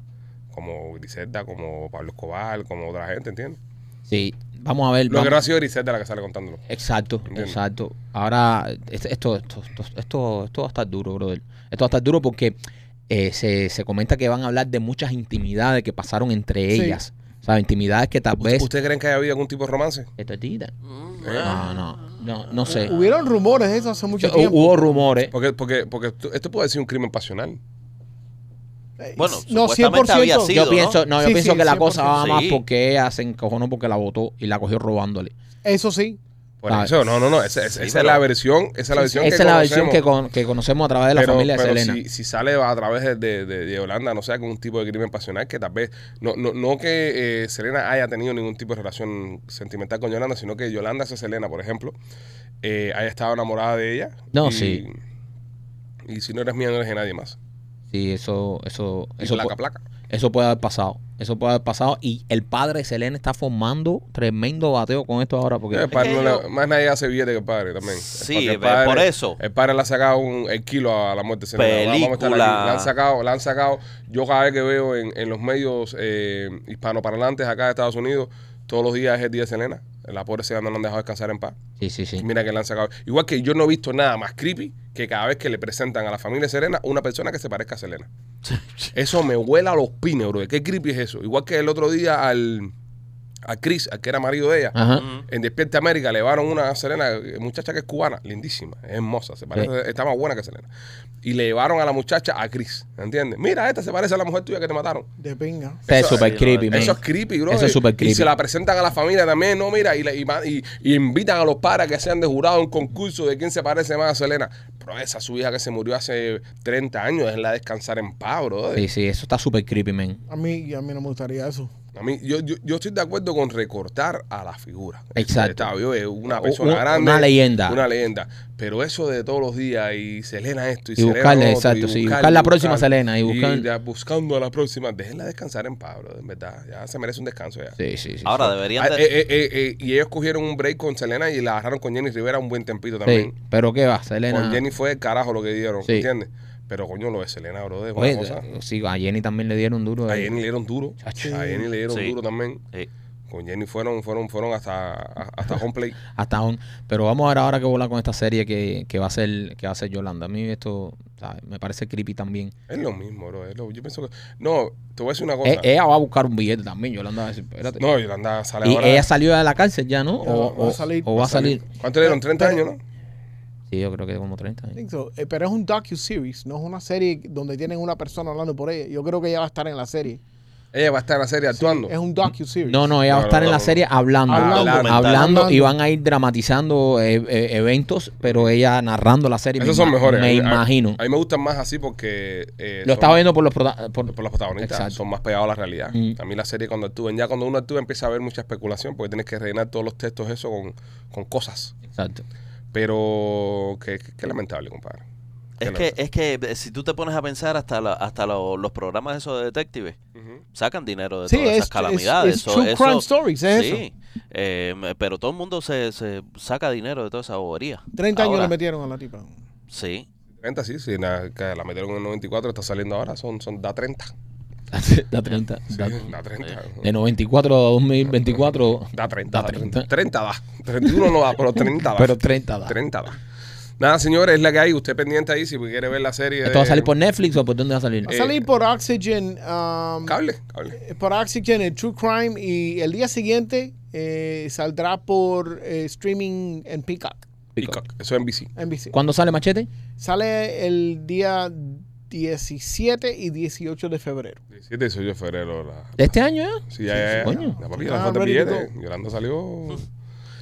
como Griselda, como Pablo Escobar, como otra gente, ¿entiendes? Sí, vamos a ver. Lo vamos- que no ha sido Griselda la que sale contándolo. Exacto, exacto. Ahora, es- esto, esto, esto, esto, esto va a estar duro, brother. Esto va a estar duro porque eh, se, se comenta que van a hablar de muchas intimidades que pasaron entre Sí. ellas. O sea, intimidades que tal vez... ¿Ustedes creen que haya habido algún tipo de romance? Esto es tita. Mm, No, no, no, no sé. Hubieron rumores eso hace mucho tiempo. Hubo rumores. Porque, porque, porque esto, esto puede ser un crimen pasional. Eh, Bueno, no, supuestamente había 100%. sido. Yo pienso, no, yo Sí, pienso sí, que la 100%. cosa va más Sí. porque ella se encojonó porque la votó y la cogió robándole. Eso sí. Por Ah, eso, no, no, no. Esa, esa- sí, esa pero- es la versión, esa es la versión Esa que es la versión que, conocemos. con- que conocemos a través de la pero, familia de pero Selena. Si, si sale a través de, de, de- de Holanda, no sea con un tipo de crimen pasional, que tal vez, no, no, no que eh, Selena haya tenido ningún tipo de relación sentimental con Yolanda, sino que Yolanda hacia Selena, por ejemplo, eh, haya estado enamorada de ella. No, y, sí. Y si no eres mía, no eres de nadie más. Sí, eso, eso, eso, placa, placa. eso puede haber pasado. Eso puede haber pasado. Y el padre de Selena está formando tremendo bateo con esto ahora. Porque El padre Es que no le- yo- más nadie hace billete que el padre también. Sí, el padre- por eso. El padre le ha sacado un, el kilo a la muerte de Selena. Vamos a estar Película. aquí. Le han sacado, le han sacado. Yo cada vez que veo en, en los medios eh, hispanoparlantes acá de Estados Unidos, todos los días es el día de Selena. La pobre Selena no la han dejado descansar en paz. sí, sí, sí. Mira que le han sacado. Igual que yo no he visto nada más creepy que cada vez que le presentan a la familia Serena una persona que se parezca a Selena. [laughs] Eso me huela a los pines, bro. ¿Qué creepy es eso? Igual que el otro día al, a Chris, al que era marido de ella. Ajá. En Despierta América le llevaron una Selena, muchacha que es cubana, lindísima, es hermosa, se parece, está más buena que Selena. Y le llevaron a la muchacha a Chris, ¿entiendes? Mira, esta se parece a la mujer tuya que te mataron. De pinga. Eso es super sí, creepy, man. Eso es creepy, bro. Eso es súper creepy. Y se la presentan a la familia también, no, mira, y, le- y, ma- y- y invitan a los padres que sean de jurado un concurso de quién se parece más a Selena. Pero esa su hija que se murió hace 30 años, es la descansar en paz, bro. Sí, sí, eso está super creepy, man. A mí, a mí no me gustaría eso. A mí, yo, yo, yo estoy de acuerdo con recortar a la figura. Exacto. Está, yo, es una persona grande. una leyenda. Una leyenda. Pero eso de todos los días y Selena esto y, Y Selena buscarle, otro, exacto, sí, buscar la próxima Selena y buscar- ya buscando a la próxima. Déjenla descansar en paz, bro. En verdad. Ya se merece un descanso ya. Sí, sí, sí. Ahora sí. deberían Ah, de... eh, eh, eh, eh, y ellos cogieron un break con Selena y la agarraron con Jenny Rivera un buen tempito Sí, también. pero ¿qué va? Selena. Con Jenny fue el carajo lo que dieron, Sí. ¿entiendes? Pero coño, lo de Selena, bro, es una Oye, cosa. sí, a Jenny también le dieron duro. A eh. Jenny le dieron duro. Chacho. A Jenny le dieron Sí. duro también. Sí. Con Jenny fueron, fueron, fueron hasta, hasta home play. [laughs] hasta aún. Pero vamos a ver ahora que volar con esta serie que, que va a ser que va a ser Yolanda. A mí esto ¿sabes? me parece creepy también. Es lo mismo, bro. es lo- yo pienso que. No, te voy a decir una cosa. Eh, ella va a buscar un billete también. Yolanda va a decir, espérate. no, Yolanda sale y ahora. ella salió de la cárcel ya, ¿no? Ya, o, va a o- salir. o va a salir. ¿Cuánto le dieron? 30 años, ¿no? Sí, yo creo que como 30 I años. think so. Eh, Pero es un docu-series, no es una serie donde tienen una persona hablando por ella. Yo creo que ella va a estar en la serie. Ella va a estar en la serie actuando. Es un docu-series. No, no, ella va a estar no, en la no. serie hablando, Hablando. hablando, Hablando. y van a ir dramatizando eh, eh, eventos, pero ella narrando la serie. Esos me son mejores. Me A mí- a- imagino. A, mí me gustan más así porque. eh, Lo son- estaba viendo por los prota- por- por los protagonistas Exacto. son más pegados a la realidad. Mm. A mí la serie cuando actúen, ya cuando uno actúa empieza a haber mucha especulación porque tienes que rellenar todos los textos eso con, con cosas. Exacto. Pero qué, qué- qué lamentable, compadre. Es que, es que eh, si tú te pones a pensar hasta la- hasta lo- los programas esos de detectives sacan dinero de Sí, todas es- esas calamidades. es- es Eso- true eso- crime stories, es sí, eh, pero todo el mundo se, se saca dinero de toda esa bobería. 30 años le metieron a la tipa. Sí. 30, sí, sí, la, que la metieron en el 94, está saliendo ahora, son, son da 30. [laughs] Da 30. Sí, Da- da 30. de 94 a 2024. Da 30, Da da 30. 30. 30 da. 31 no da, pero 30 da. Pero 30 da. 30 da. Nada, señores, es la que hay. Usted pendiente ahí si quiere ver la serie. ¿Esto va a de- salir por Netflix o por dónde va a salir? Va a Eh, salir por Oxygen. um, Cable, cable. por Oxygen, el True Crime. Y el día siguiente eh, saldrá por eh, streaming en Peacock, Peacock. Eso es NBC. NBC. ¿Cuándo sale Machete? Sale el día 17 y 18 de febrero. 17 y 18 de febrero. La... ¿De este año ya? Sí, ya, ya, ya. Coño. La papi, Ah, la falta ready to billete. Yolanda salió.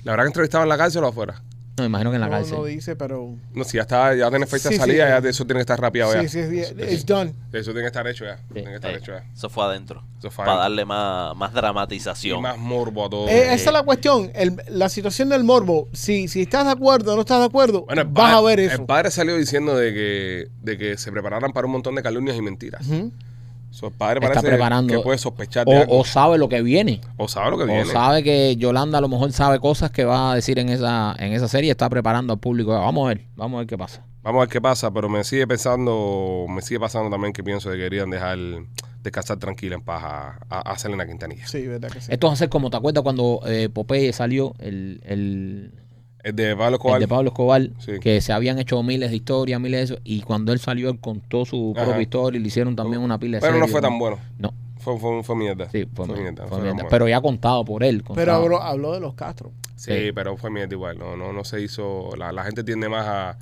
¿La habrán entrevistado en la cárcel o afuera? No, me imagino que en la no, cárcel. no dice, pero. No, si ya está, ya tiene fecha Sí, de salida, sí. ya de eso tiene que estar rapeado ya. Sí, sí, sí, it's done. Eso tiene que estar hecho ya. Tiene que estar Eh, hecho ya. Eso fue adentro. Eso fue Para adentro. darle más, más Y dramatización. más morbo a todo. Eh, esa es la cuestión. El- la situación del morbo. Si, si estás de acuerdo o no estás de acuerdo, Bueno, vas padre- a ver eso. El padre salió diciendo de que, de que se prepararan para un montón de calumnias y mentiras. Ujú. So, el padre Está parece preparando- que puede sospechar de O, algo. o sabe lo que viene. O sabe lo que O viene. sabe que Yolanda a lo mejor sabe cosas que va a decir en esa, en esa serie. Está preparando al público. Vamos a ver, vamos a ver qué pasa. Vamos a ver qué pasa, pero me sigue pensando, me sigue pasando también que pienso que querían dejar descansar tranquila en paz a, a- a Selena Quintanilla. Sí, verdad que sí. Esto va a ser como, ¿te acuerdas cuando eh, Popeye salió, el, el, El de Pablo el Escobar. de Pablo Escobar, Sí. que se habían hecho miles de historias, miles de eso, y cuando él salió, él contó su Ajá. propia historia y le hicieron también una pila de pero no fue tan bueno. No, Fue, fue, fue mierda. sí, fue, fue mierda. mierda. bueno. Pero ya contado por él. Pero habló, habló de los Castro. Sí, Sí. pero fue mierda igual. No, no, no se hizo. La, la gente tiende más a,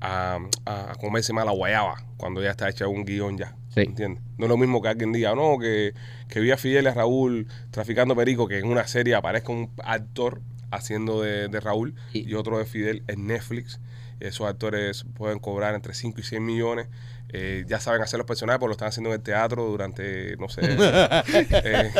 a, a comerse más la guayaba cuando ya está hecha un guion ya. Sí. ¿Entiendes? No es lo mismo que alguien diga, no, que, que vi a Fidel y a Raúl traficando perico, que en una serie aparezca un actor haciendo de, de Raúl y, Y- otro de Fidel en Netflix. Esos actores pueden cobrar entre 5 y 100 millones. Eh, ya saben hacer los personajes, porque lo están haciendo en el teatro durante, no sé. [laughs] eh,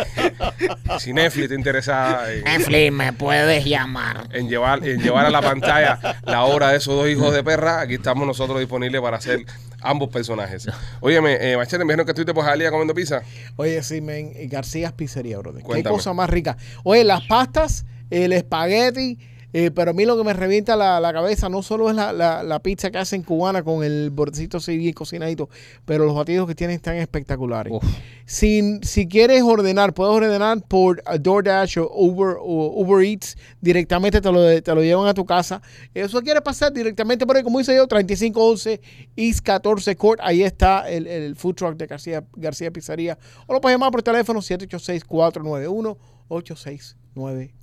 si Netflix te interesa en, Netflix, me puedes llamar. en llevar, en llevar a la pantalla la obra de esos dos hijos de perra, aquí estamos nosotros disponibles para hacer ambos personajes. Óyeme, eh, Machete, me dijeron que estuviste por Jalía comiendo pizza. Oye, sí, men, García Pizzería, brother. Qué cosa más rica. Oye, las pastas, el espagueti, eh, pero a mí lo que me revienta la, la cabeza no solo es la, la- la pizza que hacen cubana con el bordecito así bien cocinadito, pero los batidos que tienen están espectaculares. Si, si quieres ordenar, puedes ordenar por DoorDash o Uber, o Uber Eats, directamente te lo, te lo llevan a tu casa. Eso quiere pasar directamente por ahí, como dice yo, 3511 East 14 Court. Ahí está el, el food truck de García, García Pizzería. O lo puedes llamar por teléfono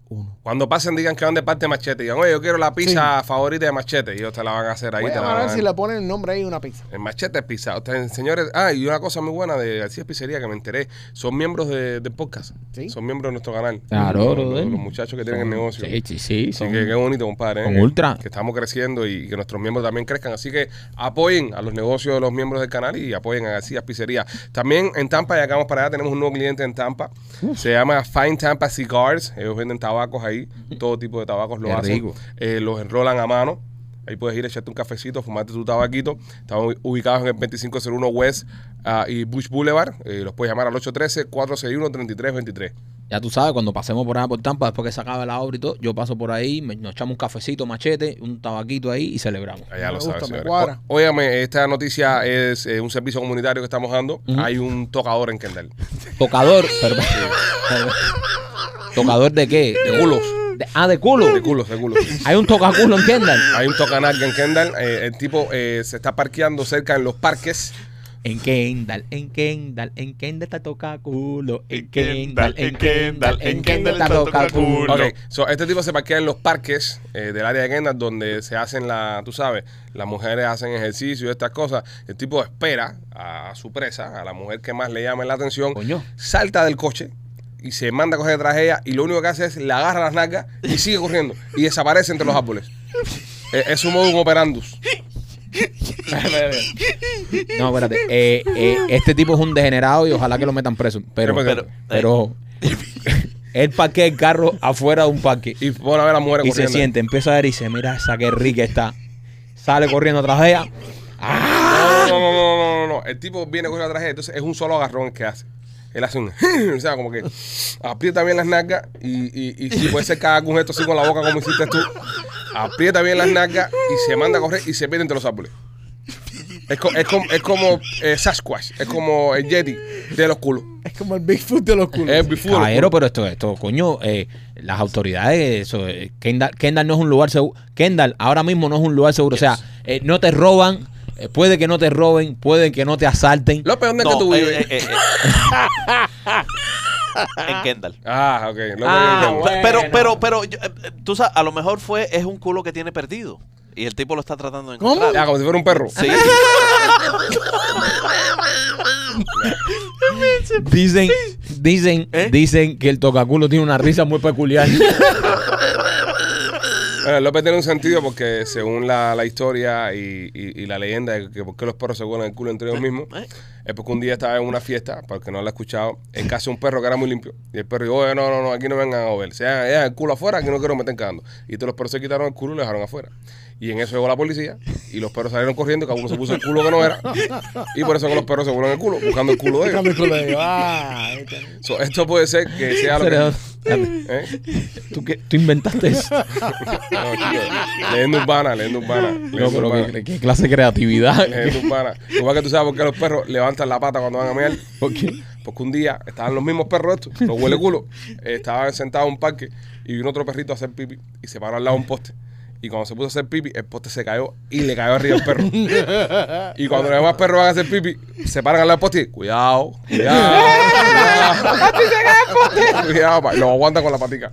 786-491-8691. Cuando pasen, digan que van de parte de Machete. Digan, oye, yo quiero la pizza favorita de Machete. Y ellos te la van a hacer ahí. Voy te a la van ver si le ponen el nombre ahí una pizza. El Machete Pizza. Ustedes, señores, ah, y una cosa muy buena de García Pizzería que me enteré. Son miembros de, de podcast. Sí. Son miembros de nuestro canal. Claro, los, los- los muchachos que tienen el negocio. Sí, sí, sí. Así son- que qué bonito, compadre. ¿eh? Con Que- Ultra. Que estamos creciendo y que nuestros miembros también crezcan. Así que apoyen a los negocios de los miembros del canal y apoyen a García Pizzería. También en Tampa, ya que vamos para allá, tenemos un nuevo cliente en Tampa. Se llama Fine Tampa Cigars. Ellos venden tabacos ahí. Todo tipo de tabacos lo hacen. Eh, los enrolan a mano. Ahí puedes ir a echarte un cafecito, fumarte tu tabaquito. Estamos ubicados en el 2501 West ah, y Bush Boulevard. Eh, los puedes llamar al 813-461-3323. Ya tú sabes, cuando pasemos por allá por Tampa, después que se acabe la obra y todo, yo paso por ahí, me- nos echamos un cafecito, machete, un tabaquito ahí y celebramos. Me lo gusta, sabes. O- esta noticia es eh, un servicio comunitario que estamos dando. Hay un tocador en Kendall. Tocador, perdón. ¿Tocador de qué? De culos. De- ah, de culo. De culos, de culos. Hay un tocaculo en Kendall. Hay un tocanal en Kendall. Eh, el tipo eh, se está parqueando cerca en los parques. En Kendall, en Kendall, en Kendall está tocaculo. En Kendall, en Kendall, en Kendall está tocaculo. Ok, so, este tipo se parquea en los parques eh, del área de Kendall donde se hacen la, tú sabes, las mujeres hacen ejercicio y estas cosas. El tipo espera a su presa, a la mujer que más le llame la atención, Coño. salta del coche y se manda a coger detrás de ella y lo único que hace es le agarra las nalgas y sigue corriendo y desaparece entre los árboles. Eh, es un modo operandus. No, espérate. Eh, eh, este tipo es un degenerado y ojalá que lo metan preso. Pero, Pero- pero, [laughs] él parquea el carro afuera de un parque Y pone a ver a la mujer y se corriendo. siente, empieza a ver y dice, mira esa que rica está. Sale corriendo atrás de ella, No, no, no, no, no, no, no. El tipo viene con la tragedia, entonces es un solo agarrón que hace. Él hace un. [laughs] o sea, como que aprieta bien las nalgas y, y, y si puede ser cada un gesto así con la boca como hiciste tú. Aprieta bien las nalgas y se manda a correr y se pierde entre los árboles. Es, co- es como, es como eh, Sasquatch, es como el Yeti de los culos. Es como el Bigfoot de los culos. Es el Bigfoot de los Caballero, culos. pero esto, esto, coño, eh, las autoridades, eso, eh, Kendall, Kendall no es un lugar seguro. Kendall ahora mismo no es un lugar seguro. O sea, eh, no te roban, eh, puede que no te roben, puede que no te asalten. López, ¿dónde es que tú eh, vives? eh, eh, eh. [laughs] en Kendall. Ah, ok. López, Ah, Kendall. bueno. Pero, pero, pero, yo, eh, eh, tú sabes, a lo mejor fue, es un culo que tiene perdido. Y el tipo lo está tratando de ¿Cómo? encontrar. Ya, como si fuera un perro. Sí. [laughs] Dicen, dicen, ¿Eh? dicen que el tocaculo tiene una risa muy peculiar. [laughs] Bueno, López tiene un sentido porque según la, la historia y, y- y la leyenda de que por qué los perros se vuelan el culo entre ellos mismos, ¿Eh? es porque un día estaba en una fiesta, para el que no lo ha escuchado, en casa de un perro que era muy limpio. Y el perro dijo, oye, no, no, no, aquí no vengan a ver. Dejan el culo afuera, aquí no quiero meter cagando. Y todos los perros se quitaron el culo y lo dejaron afuera. Y en eso llegó la policía y los perros salieron corriendo y cada uno se puso el culo que no era. Y por eso que los perros se vuelan el culo, buscando el culo de ellos. Buscando el culo de ellos. Ah. So, esto puede ser que sea lo que... ¿Eh? ¿Tú, qué- tú inventaste eso. [laughs] No, leyenda urbana, leyenda urbana. No, leyenda pero urbana. qué, qué clase de creatividad. Leyenda urbana. Igual que tú sabes por qué los perros levantan la pata cuando van a mear. ¿Por qué? Porque un día estaban los mismos perros estos, los huele culo, eh, estaban sentados en un parque y vino otro perrito a hacer pipi y se paró al lado de un poste. Y cuando se puso a hacer pipi, el poste se cayó y le cayó arriba al perro. y cuando los demás perros van a hacer pipi, se paran al lado del poste y cuidado, cuidado, cuidado. cuidado, pa- lo aguantan con la patica.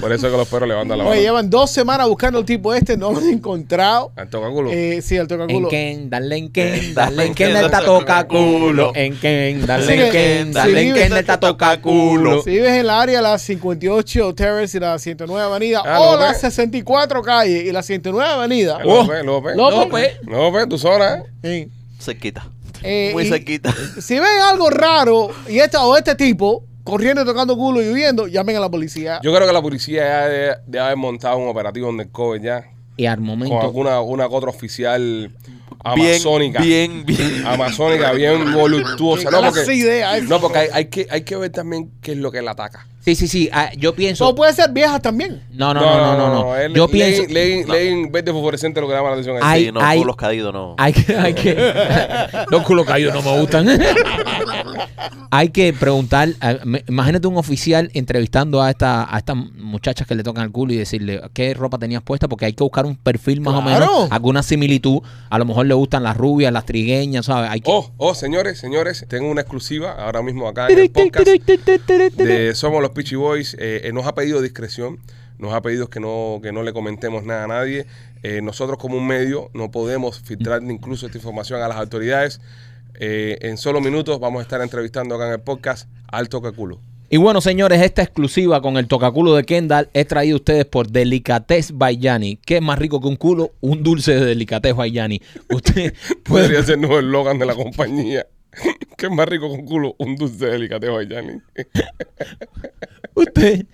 Por eso es que los perros levantan la Oye, mano. llevan dos semanas buscando al tipo este, no lo han encontrado. Al tocaculo. Eh, sí, al En tocaculo. Kendall, en Kendall, Kendall, en Kendall está tocaculo. En Kendall, Sí, en Kendall, sí, en Kendall está tocaculo. Si vives en el área de la 58 Terrace y la 109 Avenida Ah, o la ves. 64 calle y la 109 Avenida. López, López. López. López, tu zona. Sí. Cerquita. Eh, Muy cerquita. Si ven algo raro y esta o este tipo corriendo y tocando culo y huyendo, llamen a la policía. Yo creo que la policía ya debe, debe haber montado un operativo undercover ya. Y al Con momento, alguna una otra oficial amazónica. bien, bien. Amazónica, bien voluptuosa. No, porque, de idea no, porque hay, hay que, hay que ver también qué es lo que la ataca. Sí, sí, sí, ah, yo pienso, No puede ser viejas también. no, no, no, no, no, no, él- yo leen- pienso, Leen, leen verde fosforescente lo que llama la atención. Hay- Sí, no, hay- culos caídos no. hay que, hay que, [laughs] los culos caídos no me gustan. [laughs] hay que preguntar, me- imagínate un oficial entrevistando a esta, a estas muchachas que le tocan el culo y decirle qué ropa tenías puesta, porque hay que buscar un perfil más o Claro. menos, alguna similitud, a lo mejor le gustan las rubias, las trigueñas, ¿sabes? Hay que, Oh, oh, señores, señores, tengo una exclusiva ahora mismo acá en el podcast de Somos los Peachy Boys. Eh, eh, nos ha pedido discreción, nos ha pedido que no, que no le comentemos nada a nadie. Eh, nosotros como un medio no podemos filtrar incluso esta información a las autoridades. En solo minutos vamos a estar entrevistando acá en el podcast al Tocaculo. Y bueno, señores, esta exclusiva con el tocaculo de Kendall es traído a ustedes por Delicatez by Yanni. ¿Qué es más rico que un culo? Un dulce de Delicatez by Yanni. Usted [laughs] Podría puede... ser nuevo eslogan de la compañía. [laughs] es más rico con culo un dulce de delicateo Yanni. Usted...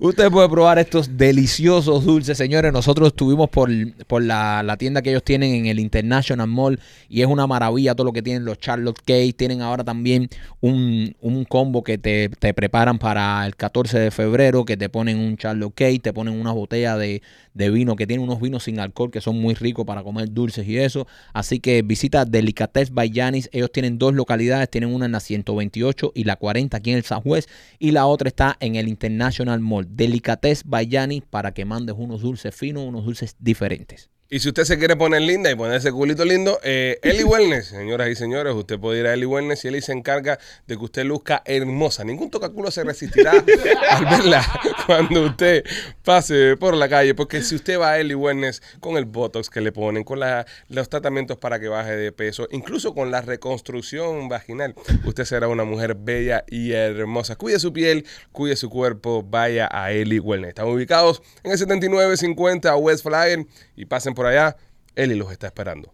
Usted puede probar estos deliciosos dulces, señores. Nosotros estuvimos por, por la, la tienda que ellos tienen en el International Mall y es una maravilla todo lo que tienen los Charlotte Cake. Tienen ahora también un, un combo que te, te preparan para el 14 de febrero, que te ponen un Charlotte Cake, te ponen una botella de, de vino, que tienen unos vinos sin alcohol que son muy ricos para comer dulces y eso. Así que visita Delicatez by Janis. Ellos tienen dos localidades, tienen una en la 128 y la 40 aquí en el Southwest y la otra está en el International Mall. Delicatez by Janis para que mandes unos dulces finos, unos dulces diferentes. Y si usted se quiere poner linda y ponerse culito lindo, eh, Eli Wellness, señoras y señores, usted puede ir a Eli Wellness y Eli se encarga de que usted luzca hermosa. Ningún tocaculo se resistirá [laughs] al verla cuando usted pase por la calle, porque si usted va a Eli Wellness con el Botox que le ponen, con la- los tratamientos para que baje de peso, incluso con la reconstrucción vaginal, usted será una mujer bella y hermosa. Cuide su piel, cuide su cuerpo, vaya a Eli Wellness. Estamos ubicados en el 7950 West Flyer y pasen por allá. Eli los está esperando.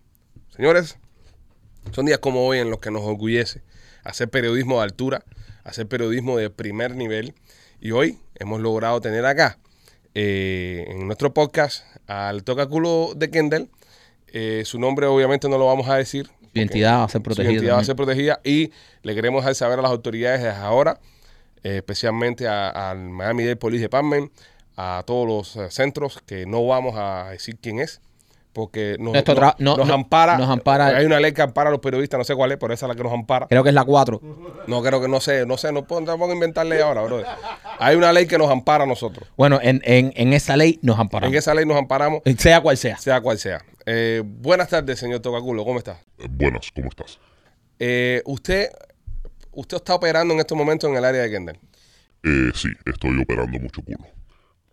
Señores, son días como hoy en los que nos orgullece hacer periodismo de altura, hacer periodismo de primer nivel. Y hoy hemos logrado tener acá eh, en nuestro podcast al tocaculo de Kendall, Eh, su nombre obviamente no lo vamos a decir. Su identidad va a ser Su protegida. identidad va a ser protegida y le queremos saber a las autoridades desde ahora, eh, especialmente al Miami-Dade Police Department, a todos los centros, que no vamos a decir quién es, porque nos, Nuestro nos- tra- no- nos no- ampara. nos ampara- Hay una ley que ampara a los periodistas, no sé cuál es, pero esa es la que nos ampara. Creo que es la 4. No creo que, no sé, no sé, no puedo, tampoco inventar ley ahora, brother. Hay una ley que nos ampara a nosotros. Bueno, en, en, en esa ley nos amparamos. En esa ley nos amparamos, Sea cual sea. sea cual sea. Eh, buenas tardes, señor Tocaculo, ¿cómo está? Eh, Buenas, ¿cómo estás? Eh, usted, usted está operando en estos momentos en el área de Kendall. Eh, sí, estoy operando mucho culo.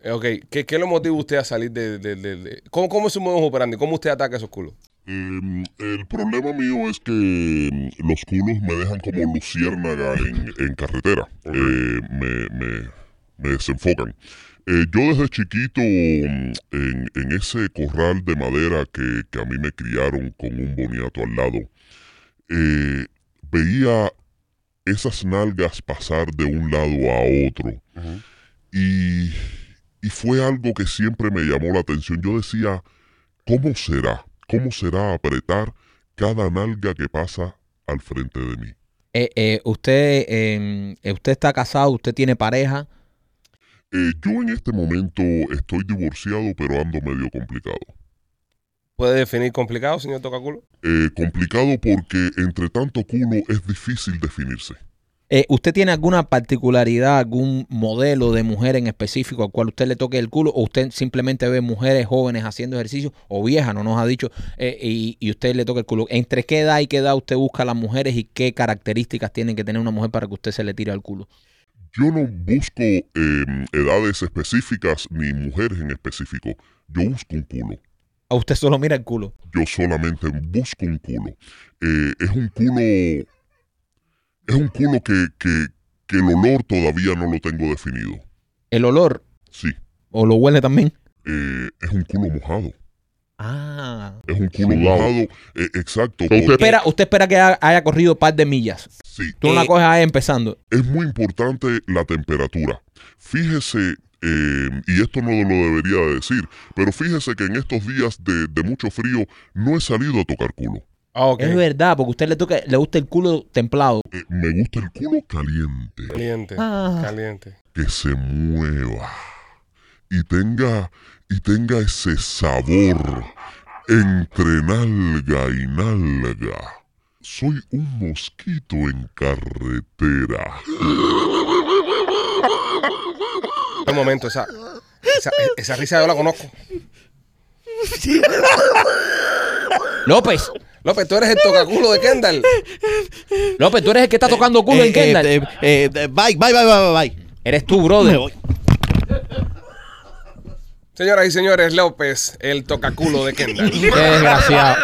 Eh, ok, ¿qué, qué lo motiva usted a salir de... de- de- de- ¿Cómo, ¿Cómo es su modus operandi? ¿Cómo usted ataca esos culos? Eh, el problema mío es que mm, los culos me dejan como luciérnaga en, en carretera. Eh, me, me, me desenfocan. Eh, yo desde chiquito, mm, en, en ese corral de madera que, que a mí me criaron con un boniato al lado, veía esas nalgas pasar de un lado a otro. Y, y fue algo que siempre me llamó la atención. Yo decía, ¿cómo será? ¿Cómo será apretar cada nalga que pasa al frente de mí? Eh, eh, usted, eh, eh, usted está casado, usted tiene pareja. Eh, yo en este momento estoy divorciado, pero ando medio complicado. ¿Puede definir complicado, señor Tocaculo? Eh, complicado porque entre tanto culo es difícil definirse. Eh, ¿Usted tiene alguna particularidad, algún modelo de mujer en específico al cual usted le toque el culo? ¿O usted simplemente ve mujeres jóvenes haciendo ejercicio o viejas, no nos ha dicho, eh, y, y usted le toca el culo? ¿Entre qué edad y qué edad usted busca a las mujeres y qué características tienen que tener una mujer para que usted se le tire al culo? Yo no busco eh, edades específicas ni mujeres en específico. Yo busco un culo. A usted solo mira el culo. Yo solamente busco un culo. Eh, es un culo. Es un culo que, que, que el olor todavía no lo tengo definido. El olor, Sí. o lo huele también. Eh, es un culo mojado. Ah. Es un culo mojado. eh, exacto. Usted- porque- Espera, usted espera que ha- haya corrido un par de millas. sí. Tú no la Eh, coges ahí empezando. Es muy importante la temperatura. Fíjese, eh, y esto no lo debería de decir, pero fíjese que en estos días de, de mucho frío no he salido a tocar culo. Ah. Es verdad, porque a usted le toca, le gusta el culo templado. Eh, me gusta el culo caliente. Caliente, Ah. caliente. que se mueva y tenga y tenga ese sabor entre nalga y nalga. Soy un mosquito en carretera. Un momento, esa, esa, esa risa yo la conozco. [laughs] López, López, tú eres el tocaculo de Kendall. López, tú eres el que está tocando culo Eh, en Kendall. eh, eh, eh, bye, bye, bye, bye, bye. Eres tú, brother. Señoras y señores, López, el tocaculo de Kendall. [laughs] Qué desgraciado.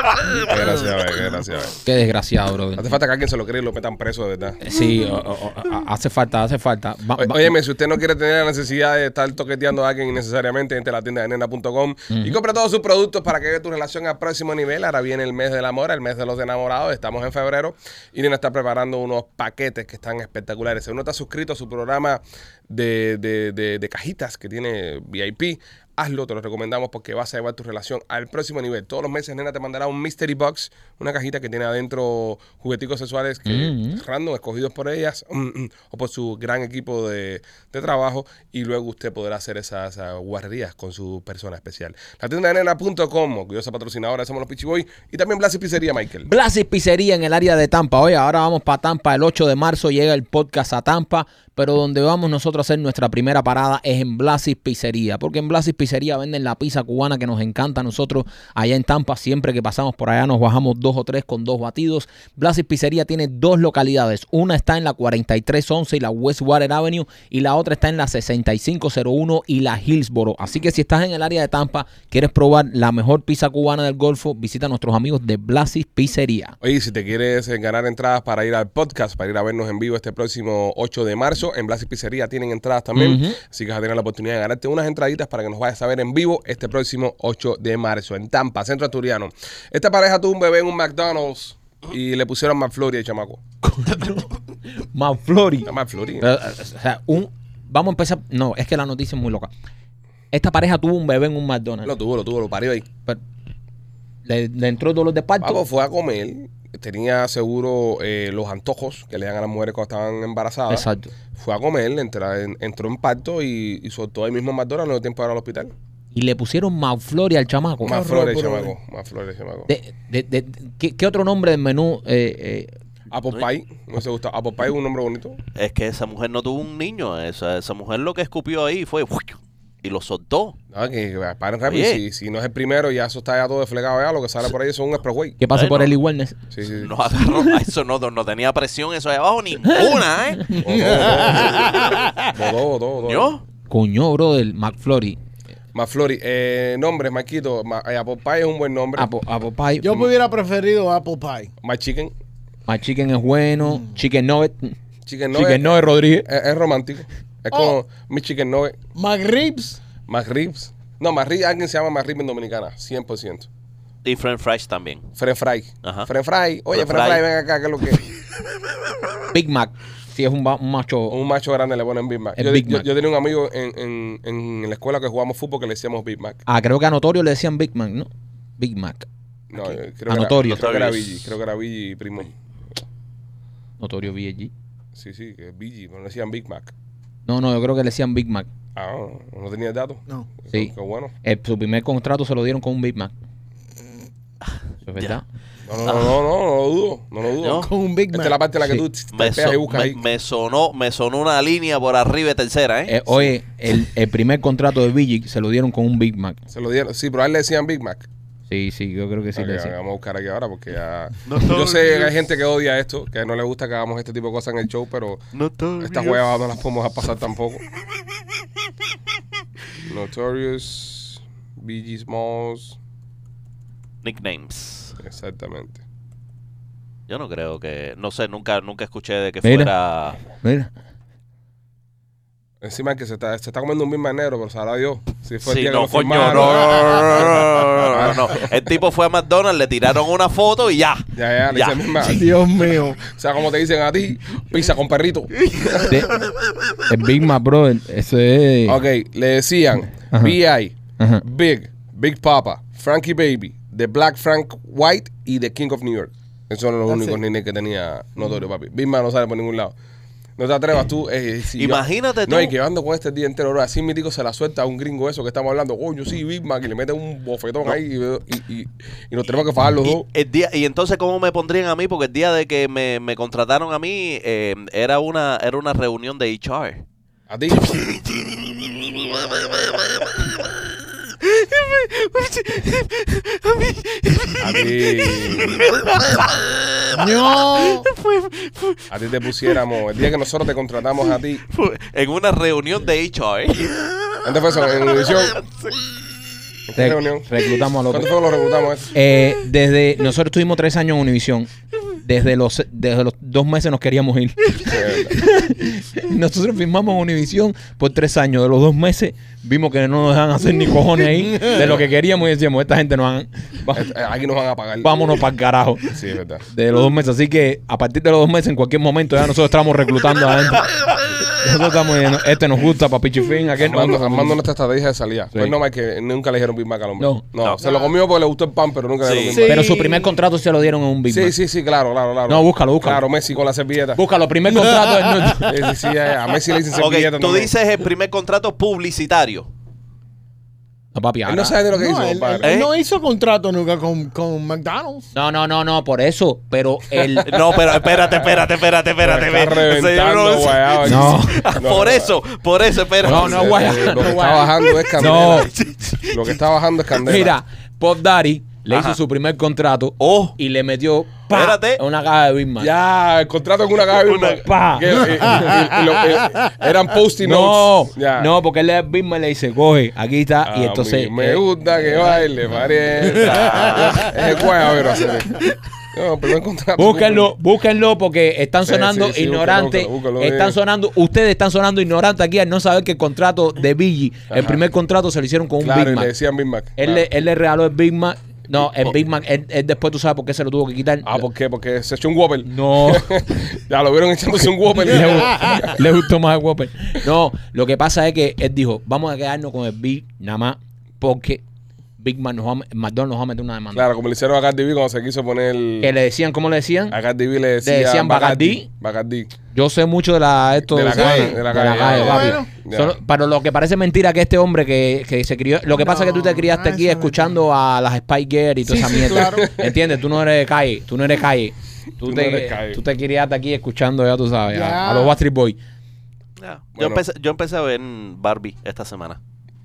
Qué desgraciado, eh, qué desgraciado. eh. Qué desgraciado, brother. Hace falta que alguien se lo cree y lo metan preso de verdad. Sí, o- o- o- a- hace falta, hace falta. Va- Oye, va- Óyeme, si usted no quiere tener la necesidad de estar toqueteando a alguien innecesariamente, entre la tienda de nena.com y compre todos sus productos para que lleve tu relación al próximo nivel. Ahora viene el mes del amor, el mes de los enamorados. Estamos en febrero y Nena está preparando unos paquetes que están espectaculares. Si uno está suscrito a su programa de, de- de- de cajitas que tiene VIP, hazlo, te lo recomendamos porque vas a llevar tu relación al próximo nivel. Todos los meses Nena te mandará un Mystery Box, una cajita que tiene adentro jugueticos sexuales que, Mm. random, escogidos por ellas mm, mm, o por su gran equipo de, de trabajo y luego usted podrá hacer esas ah, guarrerías con su persona especial. La tienda de nena.com, orgullosa patrocinadora, somos los Pichi Boy y también Blas y Pizzería, Michael. Blasis Pizzería en el área de Tampa. Oye, ahora vamos para Tampa. El 8 de marzo llega el podcast a Tampa, pero donde vamos nosotros a hacer nuestra primera parada es en Blasis Pizzería, porque en Blasis Pizzería venden la pizza cubana que nos encanta a nosotros allá en Tampa. Siempre que pasamos por allá nos bajamos dos o tres con dos batidos. Blasis Pizzería tiene dos localidades. Una está en la 4311 y la Westwater Avenue y la otra está en la 6501 y la Hillsboro. Así que si estás en el área de Tampa, quieres probar la mejor pizza cubana del Golfo, visita a nuestros amigos de Blasis Pizzería. Oye, si te quieres ganar entradas para ir al podcast, para ir a vernos en vivo este próximo 8 de marzo, en Blas y Pizzería tienen entradas también. Ujú. Así que vas a tener la oportunidad de ganarte unas entraditas para que nos vayas a ver en vivo este próximo 8 de marzo en Tampa, Centro Asturiano. Esta pareja tuvo un bebé en un McDonald's y le pusieron McFlurry al chamaco. [laughs] McFlurry. Pero, eh, o sea, un, vamos a empezar. No, es que la noticia es muy loca. Esta pareja tuvo un bebé en un McDonald's. Lo tuvo, lo tuvo, lo parió ahí. Pero- le, le entró dolor de parto. Fue a comer, tenía seguro eh, los antojos que le dan a las mujeres cuando estaban embarazadas. Exacto. Fue a comer, entra- en- entró en parto y, y soltó ahí mismo en McDonald's, no dio tiempo de ir al hospital. Y le pusieron Mauflori al chamaco. Flores, brother. chamaco. Más flores, chamaco. De- de- de- de- ¿qué, qué otro nombre del menú? eh, eh, Apple Pie, no se gusta. Apple Pie es un nombre bonito. Es que esa mujer no tuvo un niño. Esa, esa mujer lo que escupió ahí fue y lo soltó. No, que, que paren rápido. Oye. Si, si no es el primero, ya eso está ya todo desflegado ya. Lo que sale por ahí son un expressway. que pase por Bueno. el. Sí, sí. No agarró. [laughs] Eso no, no tenía presión eso de abajo, ninguna, ¿eh? Coño, bro, del McFlurry. Flori. Eh, nombres, Marquito. Ma- eh, Apple Pie es un buen nombre. Apple, apple pie. Yo me hubiera preferido Apple Pie. My Chicken. My chicken es bueno. Chicken nugget. Chicken no, nugget Rodríguez. es, es romántico. Es Oh. como mi Chicken no McRibs. McRibs. No, McRibs, alguien se llama McRibs en Dominicana. 100%. Y French fries también. Fren Fry. Ajá. Fren Fry. Oye, French Fren Fry, fry. ven acá, ¿qué es lo que [laughs] Big Mac. Si es un, macho. Un macho grande le ponen Big Mac. El Yo, Big yo- Mac. yo tenía un amigo en, en, en la escuela que jugamos fútbol que le decíamos Big Mac. Ah, creo que a Notorio le decían Big Mac, ¿no? Big Mac. No, eh, creo, A que Notorio. Era, creo que era. Billy. Creo que era Billy primo. Notorio VG. Sí, sí, que es Billy, pero no decían Big Mac. No, no, yo creo que le decían Big Mac. Ah, no, no tenía el dato. No. Sí. Qué, bueno. El- su primer contrato se lo dieron con un Big Mac. Eso es verdad. No, no, no, no, no, no lo dudo. No lo dudo. No. Con un Big Esta Mac. es la parte en la que Sí. tú te Me, pegas y so- buscas me- ahí. me sonó, me sonó una línea por arriba de tercera, ¿eh? Eh, oye, el, el primer contrato de VG se lo dieron con un Big Mac. Se lo dieron. Sí, pero a él le decían Big Mac. Sí, sí, yo creo que sí Ok, le decían. vamos a buscar aquí ahora porque ya. No, yo sé que hay gente que odia esto, que no le gusta que hagamos este tipo de cosas en el show, pero Notorious. estas huevas no las podemos dejar pasar tampoco. Notorious, BG Smalls, Nicknames. exactamente. Yo no creo que. No sé, nunca, nunca escuché de que Mira. fuera. Mira. Encima que se está, se está comiendo un Mac negro, pero sabrá Dios. Si fue el Sí, día que no, lo coño, firmaron. no, no, no, no, no, no, no, no. El tipo fue a McDonald's, le tiraron una foto y ya. Ya, ya, le Ya. dicen Big Mac. Dios mío. O sea, como te dicen a ti, pizza con perrito. De- el Big Mac, bro, eso es. Ok, le decían Ajá. B.I., Ajá. Big, Big Papa, Frankie Baby, The Black Frank White y The King of New York. Esos son los That's únicos it. nicknames que tenía Notorio, papi. Big Mac no sale por ningún lado. No te atrevas tú. eh, si yo- Imagínate No, tú. y que ando con este día entero, bro. Así mítico se la suelta a un gringo eso que estamos hablando. Coño, sí, Big Mac. Y le mete un bofetón ahí y, y, y- y nos tenemos que fajar los Y, dos. el día, y entonces, ¿cómo me pondrían a mí? Porque el día de que me, me contrataron a mí, eh, era, una, era una reunión de HR. A ti. [laughs] A ti. No. A ti te pusiéramos. El día que nosotros te contratamos a ti. En una reunión de HR. ¿Dónde fue eso? ¿En Univisión? ¿En qué Re- reunión? reclutamos a los. ¿Cuánto fue que lo reclutamos? Eh, desde nosotros estuvimos tres años en Univisión. Desde los, desde los dos meses nos queríamos ir. [laughs] Nosotros firmamos Univisión por tres años. De los dos meses vimos que no nos dejan hacer ni cojones ahí de lo que queríamos y decíamos, esta gente no van, va- Eh, Aquí nos van a pagar. vámonos para el carajo. Sí, es verdad. De los dos meses. Así que a partir de los dos meses, en cualquier momento, ya nosotros estamos reclutando adentro. [laughs] Nosotros estamos diciendo, este nos gusta para Pichifín, aquel no. Armando, armando nuestra estrategia de salida. Sí. Pues no, Mike, que nunca le dijeron Big Mac al hombre. No. No, No. se lo comió porque le gustó el pan, pero nunca le Sí. dieron Sí. Big Mac. Pero su primer contrato se lo dieron en un Big Sí, Mac. sí, sí, claro, claro, claro. No, búscalo, búscalo. Claro, Messi con la servilleta. Búscalo, primer [laughs] contrato. es- Sí, sí, sí, a Messi le dicen Ok, servilleta tú también. dices el primer contrato publicitario. No, papi, Él ahora- no sabe de lo que No, hizo, él, él- compadre. él ¿Eh? no hizo contrato nunca con, con McDonald's. No, no, no, no, por eso. Pero el. [laughs] No, pero espérate, espérate, espérate, espérate. Está reventando. No. [laughs] por eso, por eso, espérate. No, no, guaya. Eh, Lo que no, está bajando es candela. No. Lo que está bajando es candela. Mira, Pop Daddy le Ajá. hizo su primer contrato Oh. y le metió pa, Espérate. una caja de Big Mac. Ya, el contrato en una caja de Big Una- Mac. pa. Que, eh, eh, eh, lo- eh, eran post-it No, notes. Ya. no, porque él le da Big Mac y le dice, coge, aquí está. y entonces. mí me eh, gusta que baile, parienta. [laughs] es guayabero hacer No, primer contrato. Búsquenlo, búsquenlo porque están Sí, sonando sí, sí, ignorantes. búscalo, búscalo, búscalo, están sonando, ustedes están sonando ignorantes aquí al no saber que el contrato de Biggie, el primer contrato se lo hicieron con un Claro, Big y Mac. le decían Big Mac. Él, Claro. le, él le regaló el Big Mac. No, el Big Mac, él, él después tú sabes por qué se lo tuvo que quitar. Ah, ¿por qué? Porque se echó un Whopper. No. [laughs] ya lo vieron echándose un Whopper. le, gu- [laughs] le gustó más el Whopper. No, lo que pasa es que él dijo, vamos a quedarnos con el Big nada más porque Big Mac nos va a- McDonald's nos va a meter una demanda. Claro, como le hicieron a Cardi B cuando se quiso poner. Que le decían, ¿cómo le decían? A Cardi B le, decía decían Bacardi. Bacardi. Yo sé mucho de la esto De la calle, de la calle, ya, papi. bueno. Ya. Solo- pero lo que parece mentira que este hombre que, que se crió, lo que pasa es que tú te No, criaste ah, aquí escuchando a las Spy Girl y toda Sí, esa sí, mierda. claro. ¿Entiendes? Tú no eres de calle, tú no eres calle. Tú, Tú no te, eres calle. tú te criaste aquí escuchando, ya tú sabes, a, Ya. a los Backstreet Boys. Yo, Bueno. empecé, yo empecé a ver Barbie esta semana.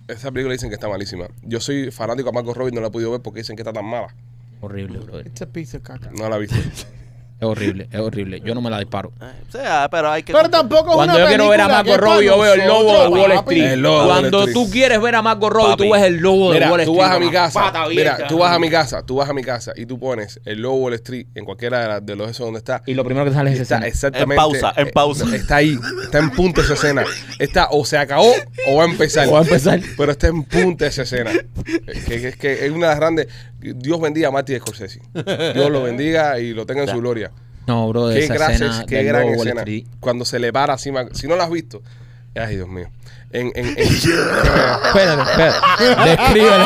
Esa película dicen que está malísima. Yo soy fanático a Marco Robbie, no la he podido ver porque dicen que está tan mala. Horrible, brother. It's a piece of caca. No la he visto. [laughs] Es horrible, es horrible. Yo no me la disparo. Eh, o sea, pero hay que... Pero tampoco es Cuando una yo quiero ver a Marco es Robbie, yo veo el lobo de Wall. Street. El lobo de Wall Cuando Street. tú quieres ver a Marco Robbie, Papi. tú ves el lobo de Mira, Wall tú Street. vas a mi casa. Mira, tú vas a mi casa, tú vas a mi casa y tú pones el lobo Wall Street en cualquiera de, las- de los esos donde está. Y lo primero que sale es esa Está escena. exactamente. En pausa, en eh, pausa. Está ahí, está en punto esa escena. Está o se acabó o va a empezar. O va a empezar. Pero está en punto esa escena. Eh, Que, que- que es una de las grandes. Dios bendiga a Marty Scorsese. Dios lo bendiga y lo tenga en su gloria. No, bro, Qué esa gracias, escena qué gran lobo escena. Street. Cuando se le para así, si no lo has visto, ay Dios mío. En, en, en- [laughs] Espérate, espérate. Descríbele.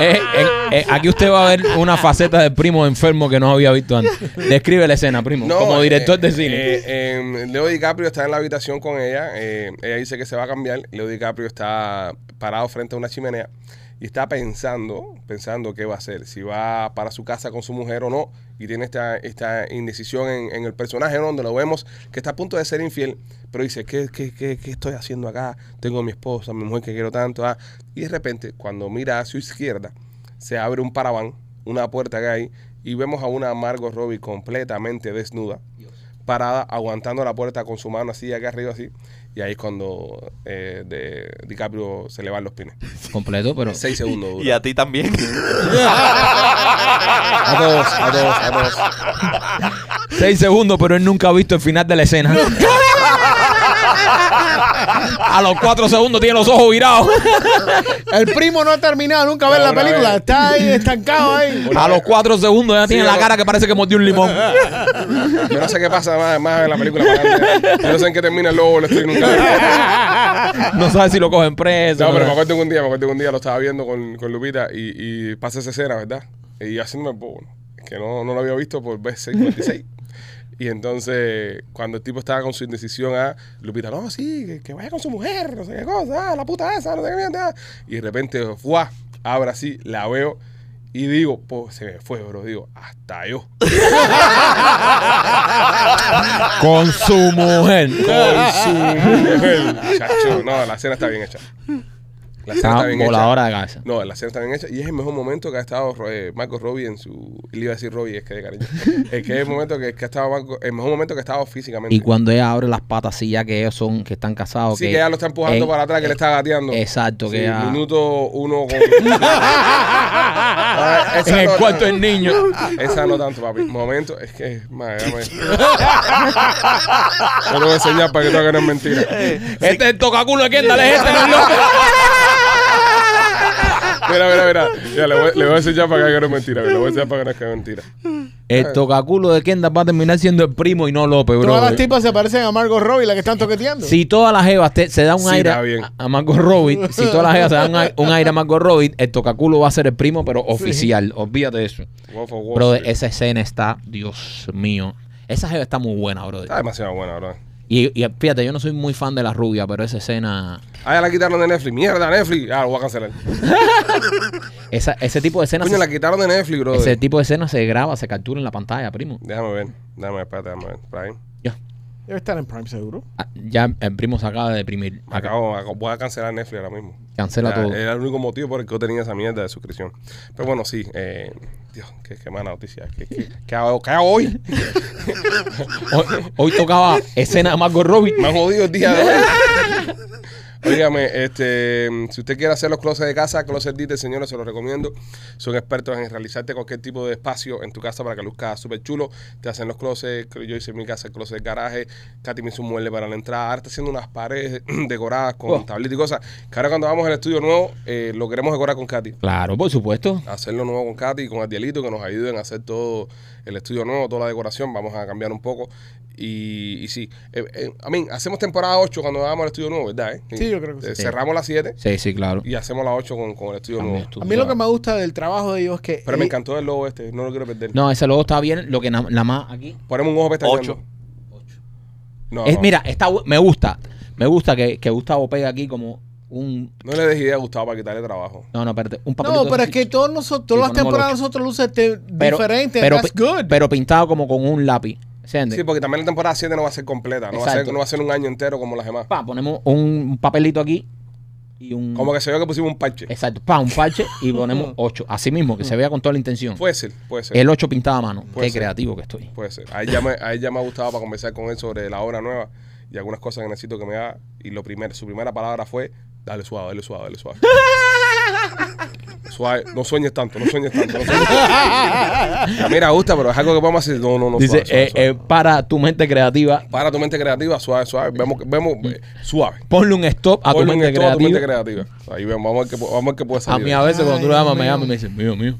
Eh, en- eh, aquí usted va a ver una faceta del primo enfermo que no había visto antes. Describe la escena, primo. No, como director eh, de cine. eh, em, Leo DiCaprio está en la habitación con ella. eh, ella dice que se va a cambiar. Leo DiCaprio está parado frente a una chimenea y está pensando, pensando qué va a hacer. Si va para su casa con su mujer o no. Y tiene esta, esta indecisión en, en el personaje, ¿no? donde lo vemos que está a punto de ser infiel. Pero dice, ¿qué, qué, qué, qué estoy haciendo acá? Tengo a mi esposa, a mi mujer que quiero tanto. ah. Y de repente, cuando mira a su izquierda, se abre un paraván, una puerta que hay, y vemos a una Margot Robbie completamente desnuda, parada, aguantando la puerta con su mano así, acá arriba así. Y ahí es cuando eh, de DiCaprio se le van los pines. Completo, pero. Seis segundos. [laughs] dura. Y a ti también. [laughs] A todos, a todos, a todos. Seis segundos, pero él nunca ha visto el final de la escena. A los cuatro segundos tiene los ojos virados. El primo no ha terminado nunca ver la película. vez. Está ahí estancado ahí. A los cuatro segundos ya tiene la cara que parece que mordió un limón. Yo no sé qué pasa más, más en la película. Yo no sé en qué termina el lobo, lo estoy nunca. No sabe si lo cogen preso. No, pero me acuerdo que un día, me acuerdo que un día lo estaba viendo con, con Lupita y, y pasa esa escena, ¿verdad? Y haciéndome el bobo, ¿no? que no, no lo había visto por vez 56. Y entonces, cuando el tipo estaba con su indecisión, ah, Lupita, no, sí, que, que vaya con su mujer, no sé qué cosa, ah, la puta esa, no sé qué mierda. Y de repente, ¡fuah! Abra así, la veo y digo, pues se me fue, bro. Digo, hasta yo. [laughs] Con su mujer. Con su mujer. Chacho, no, la escena está bien hecha. La escena Está está bien hecha. voladora de cabeza. No, la escena está bien hecha y es el mejor momento que ha estado eh, Marco Robbie en su. Le iba a decir Robbie, es que de cariño. [laughs] es que es el momento que, que ha estado Marco- el mejor momento que ha estado físicamente. Y cuando ella abre las patas, sí, ya que ellos son, que están casados. sí, que ella lo está empujando para atrás, que le está gateando. Exacto, que ella- Minuto uno con. [laughs] Ah, esa En el no- cuarto del niño. Esa no tanto, papi. Momento, es que. Madre, dame. [laughs] Yo te voy a enseñar para que tú hagas no es mentira. Este es el tocaculo de Kendall, es este, no es loco. Mira, mira, mira. Ya, le, voy, le voy a enseñar para que haga no es mentira. Le voy a enseñar para que no es mentira. El tocaculo de Kendall va a terminar siendo el primo y no López, bro. Todas las tipas se parecen a Margot Robbie, la que están toqueteando. Si todas las jevas te- se da un Sí, aire está bien. a, a Margot Robbie, [laughs] si todas las jevas se dan un, ai- un aire a Margot Robbie, el tocaculo va a ser el primo, pero oficial. Olvídate de eso. Wolf of Wall Brother, Street. esa escena está, Dios mío. Esa jeva está muy buena, brother. Está demasiado buena, bro. Y, y fíjate, yo no soy muy fan de la rubia, pero esa escena, Ah, ya la quitaron de Netflix. Mierda, Netflix. Ah, lo voy a cancelar. [laughs] esa, ese tipo de escenas, Coño, la quitaron de Netflix, bro. ese tipo de escenas se graba, se captura en la pantalla, primo. Déjame ver. Déjame ver, espérate, déjame ver. Prime. Ya, Debe estar en Prime seguro. Ah, ya el primo se acaba de deprimir. Acabo, acabo- voy a cancelar Netflix ahora mismo. Cancela Ya, todo. Era el único motivo por el que yo tenía esa mierda de suscripción. Pero bueno, sí. Eh, Dios, qué, qué mala noticia. ¿Qué, qué, qué hago, qué hago hoy? [laughs] Hoy, hoy tocaba escena de Margot Robbie. Me han jodido el día de hoy. [laughs] Óigame, este, si usted quiere hacer los closets de casa, Closet Detail, señores, se los recomiendo. Son expertos en realizarte cualquier tipo de espacio en tu casa para que luzca súper chulo. Te hacen los closets, yo hice en mi casa el closet de garaje. Katy me hizo un mueble para la entrada. Ahora está haciendo unas paredes [clears throat] decoradas con Oh. tablitas y cosas. Que ahora cuando vamos al estudio nuevo, eh, lo queremos decorar con Katy. Claro, por supuesto. Hacerlo nuevo con Katy y con Adielito, que nos ayuden a hacer todo el estudio nuevo, toda la decoración. Vamos a cambiar un poco. Y, y sí, eh, eh, a mí, hacemos temporada 8 cuando vamos al estudio nuevo, ¿verdad? eh? Sí, yo creo que sí. Eh, Cerramos las 7 Sí, sí, claro. y hacemos las 8 con, con el estudio También nuevo. A mí lo que me gusta del trabajo de ellos es que. Pero me eh, encantó el logo este, no lo quiero perder. No, ese logo está bien. Lo que na- la más aquí. Ponemos un ojo pestañeando. Ocho. No, Es, no. mira, está, me gusta. Me gusta que, que Gustavo pega aquí como un. No le des idea a Gustavo para quitarle trabajo. No, no, espérate. Un papelito No, pero es que todos nosotros, todas las temporadas nosotros luce te- Pero- diferente. Pero, that's pi- good. pero pintado como con un lápiz. ¿Entiendes? Sí, porque también la temporada 7 no va a ser completa. No va a ser, Exacto. no va a ser un año entero como las demás. Pa, ponemos un papelito aquí y un. Como que se ve que pusimos un parche. Exacto, pa, un parche y ponemos [laughs] 8. Así mismo, que se vea con toda la intención. Puede ser, puede ser. El 8 pintado a mano. Puede Qué ser. creativo que estoy. Puede ser. A él, ya me, a él ya me ha gustado para conversar con él sobre la obra nueva y algunas cosas que necesito que me haga. Y lo primero, su primera palabra fue, dale suave, dale suave, dale suave. [laughs] [laughs] suave, no sueñes tanto, no sueñes tanto. No sueñes tanto. Mira, gusta, pero es algo que podemos hacer. No, no, no, Dice, suave, suave, eh, suave. eh, para tu mente creativa, Para tu mente creativa, suave, suave. Vemos, vemos eh, suave. ponle un stop a tu un mente stop a tu mente creativa. Ahí vemos, vamos a ver qué, vamos a ver qué puede A salir. mí a veces cuando tú le llamas me mío. llama y me dice, mío, mío,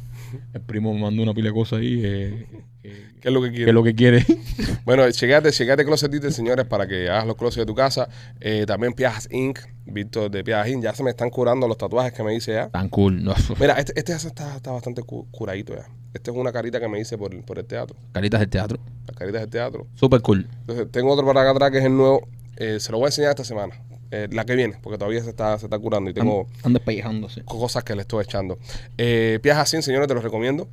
el primo me mandó una pila de cosas ahí, eh, eh, ¿Qué es lo que ¿qué quiere? es lo que quiere? [laughs] Bueno, checate, checate Closet Detail, señores, para que hagas los closets de tu casa. Eh, también Piajas Inc., Víctor de Piajas Inc. Ya se me están curando los tatuajes que me hice ya. Tan cool. No, [laughs] Mira, este, este ya se está, está bastante cu- curadito ya. Esta es una carita que me hice por, por el teatro. Caritas del teatro. Las caritas del teatro. Super cool. Entonces, tengo otro para acá atrás que es el nuevo. Eh, se lo voy a enseñar esta semana. Eh, la que viene, porque todavía se está, se está curando y tengo cosas que le estoy echando. Eh, Piajas señores, te los recomiendo.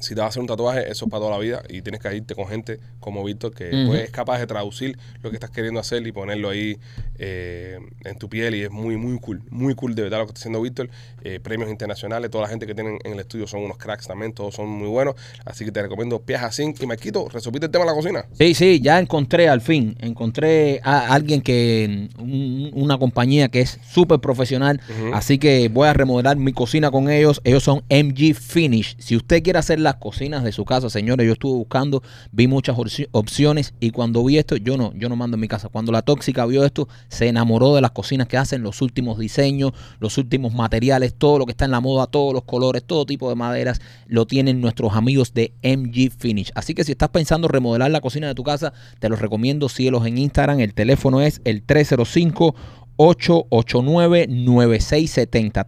Si te vas a hacer un tatuaje, eso es para toda la vida y tienes que irte con gente como Víctor que pues, es capaz de traducir lo que estás queriendo hacer y ponerlo ahí eh, en tu piel y es muy, muy cool, muy cool de verdad lo que está haciendo Víctor. Eh, premios internacionales, toda la gente que tienen en el estudio son unos cracks también, todos son muy buenos, así que te recomiendo Piajas Inc. y Marquito, resolviste el tema de la cocina. Sí, sí, ya encontré al fin, encontré a alguien que, un- una compañía que es súper profesional, así que voy a remodelar mi cocina con ellos, ellos son MG Finish. Si usted quiere hacer las cocinas de su casa, señores, yo estuve buscando, vi muchas opci- opciones y cuando vi esto, yo no, yo no mando en mi casa. Cuando la tóxica vio esto, se enamoró de las cocinas que hacen, los últimos diseños, los últimos materiales, todo lo que está en la moda, todos los colores, todo tipo de maderas, lo tienen nuestros amigos de MG Finish. Así que si estás pensando remodelar la cocina de tu casa, te los recomiendo, síguelos en Instagram. El teléfono es el 305 889-9670.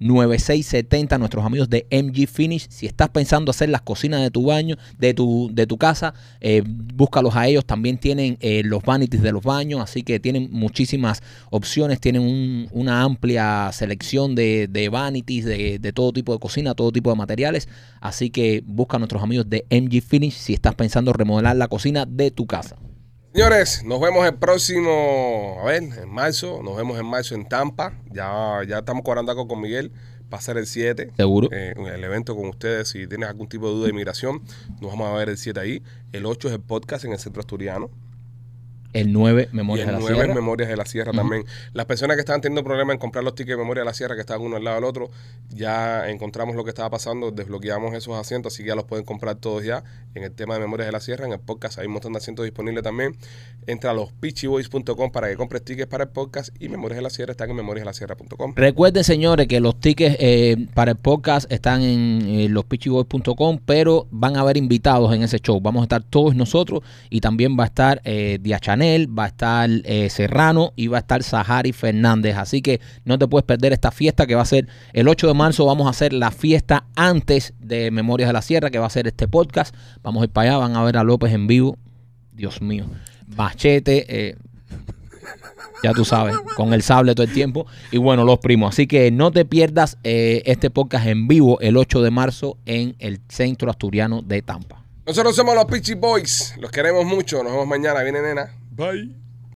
305-889-9670. Nuestros amigos de MG Finish. Si estás pensando hacer las cocinas de tu baño, de tu, de tu casa, eh, búscalos a ellos. También tienen eh, los vanities de los baños. Así que tienen muchísimas opciones. Tienen un- una amplia selección de, vanities, de todo tipo de cocina, todo tipo de materiales. Así que busca a nuestros amigos de MG Finish si estás pensando remodelar la cocina de tu casa. Señores, nos vemos el próximo, a ver, en marzo, nos vemos en marzo en Tampa, ya, ya estamos cuadrando algo con Miguel, va a ser el 7, Seguro. eh, el evento con ustedes, si tienes algún tipo de duda de inmigración, nos vamos a ver el 7 ahí, el 8 es el podcast en el centro asturiano, El 9, y Memorias el de la 9 Sierra. es Memorias de la Sierra también. Las personas que estaban teniendo problemas en comprar los tickets de Memorias de la Sierra, que estaban uno al lado del otro, ya encontramos lo que estaba pasando, desbloqueamos esos asientos, así que ya los pueden comprar todos ya en el tema de Memorias de la Sierra, en el podcast hay un montón de asientos disponibles también. Entra a los pitchyboys.com para que compres tickets para el podcast y Memorias de la Sierra están en memoriasdelasierra.com. Recuerden, señores, que los tickets eh, para el podcast están en eh, lospitchyboys.com, pero van a haber invitados en ese show. Vamos a estar todos nosotros y también va a estar eh, Va a estar eh, Serrano y va a estar Sahari Fernández. Así que no te puedes perder esta fiesta que va a ser el 8 de marzo. Vamos a hacer la fiesta antes de Memorias de la Sierra, que va a ser este podcast. Vamos a ir para allá, van a ver a López en vivo. Dios mío. Machete, eh, ya tú sabes, con el sable todo el tiempo. Y bueno, los primos. Así que no te pierdas eh, este podcast en vivo el 8 de marzo en el Centro Asturiano de Tampa. Nosotros somos los Pitchy Boys, los queremos mucho, nos vemos mañana, viene nena. Bye.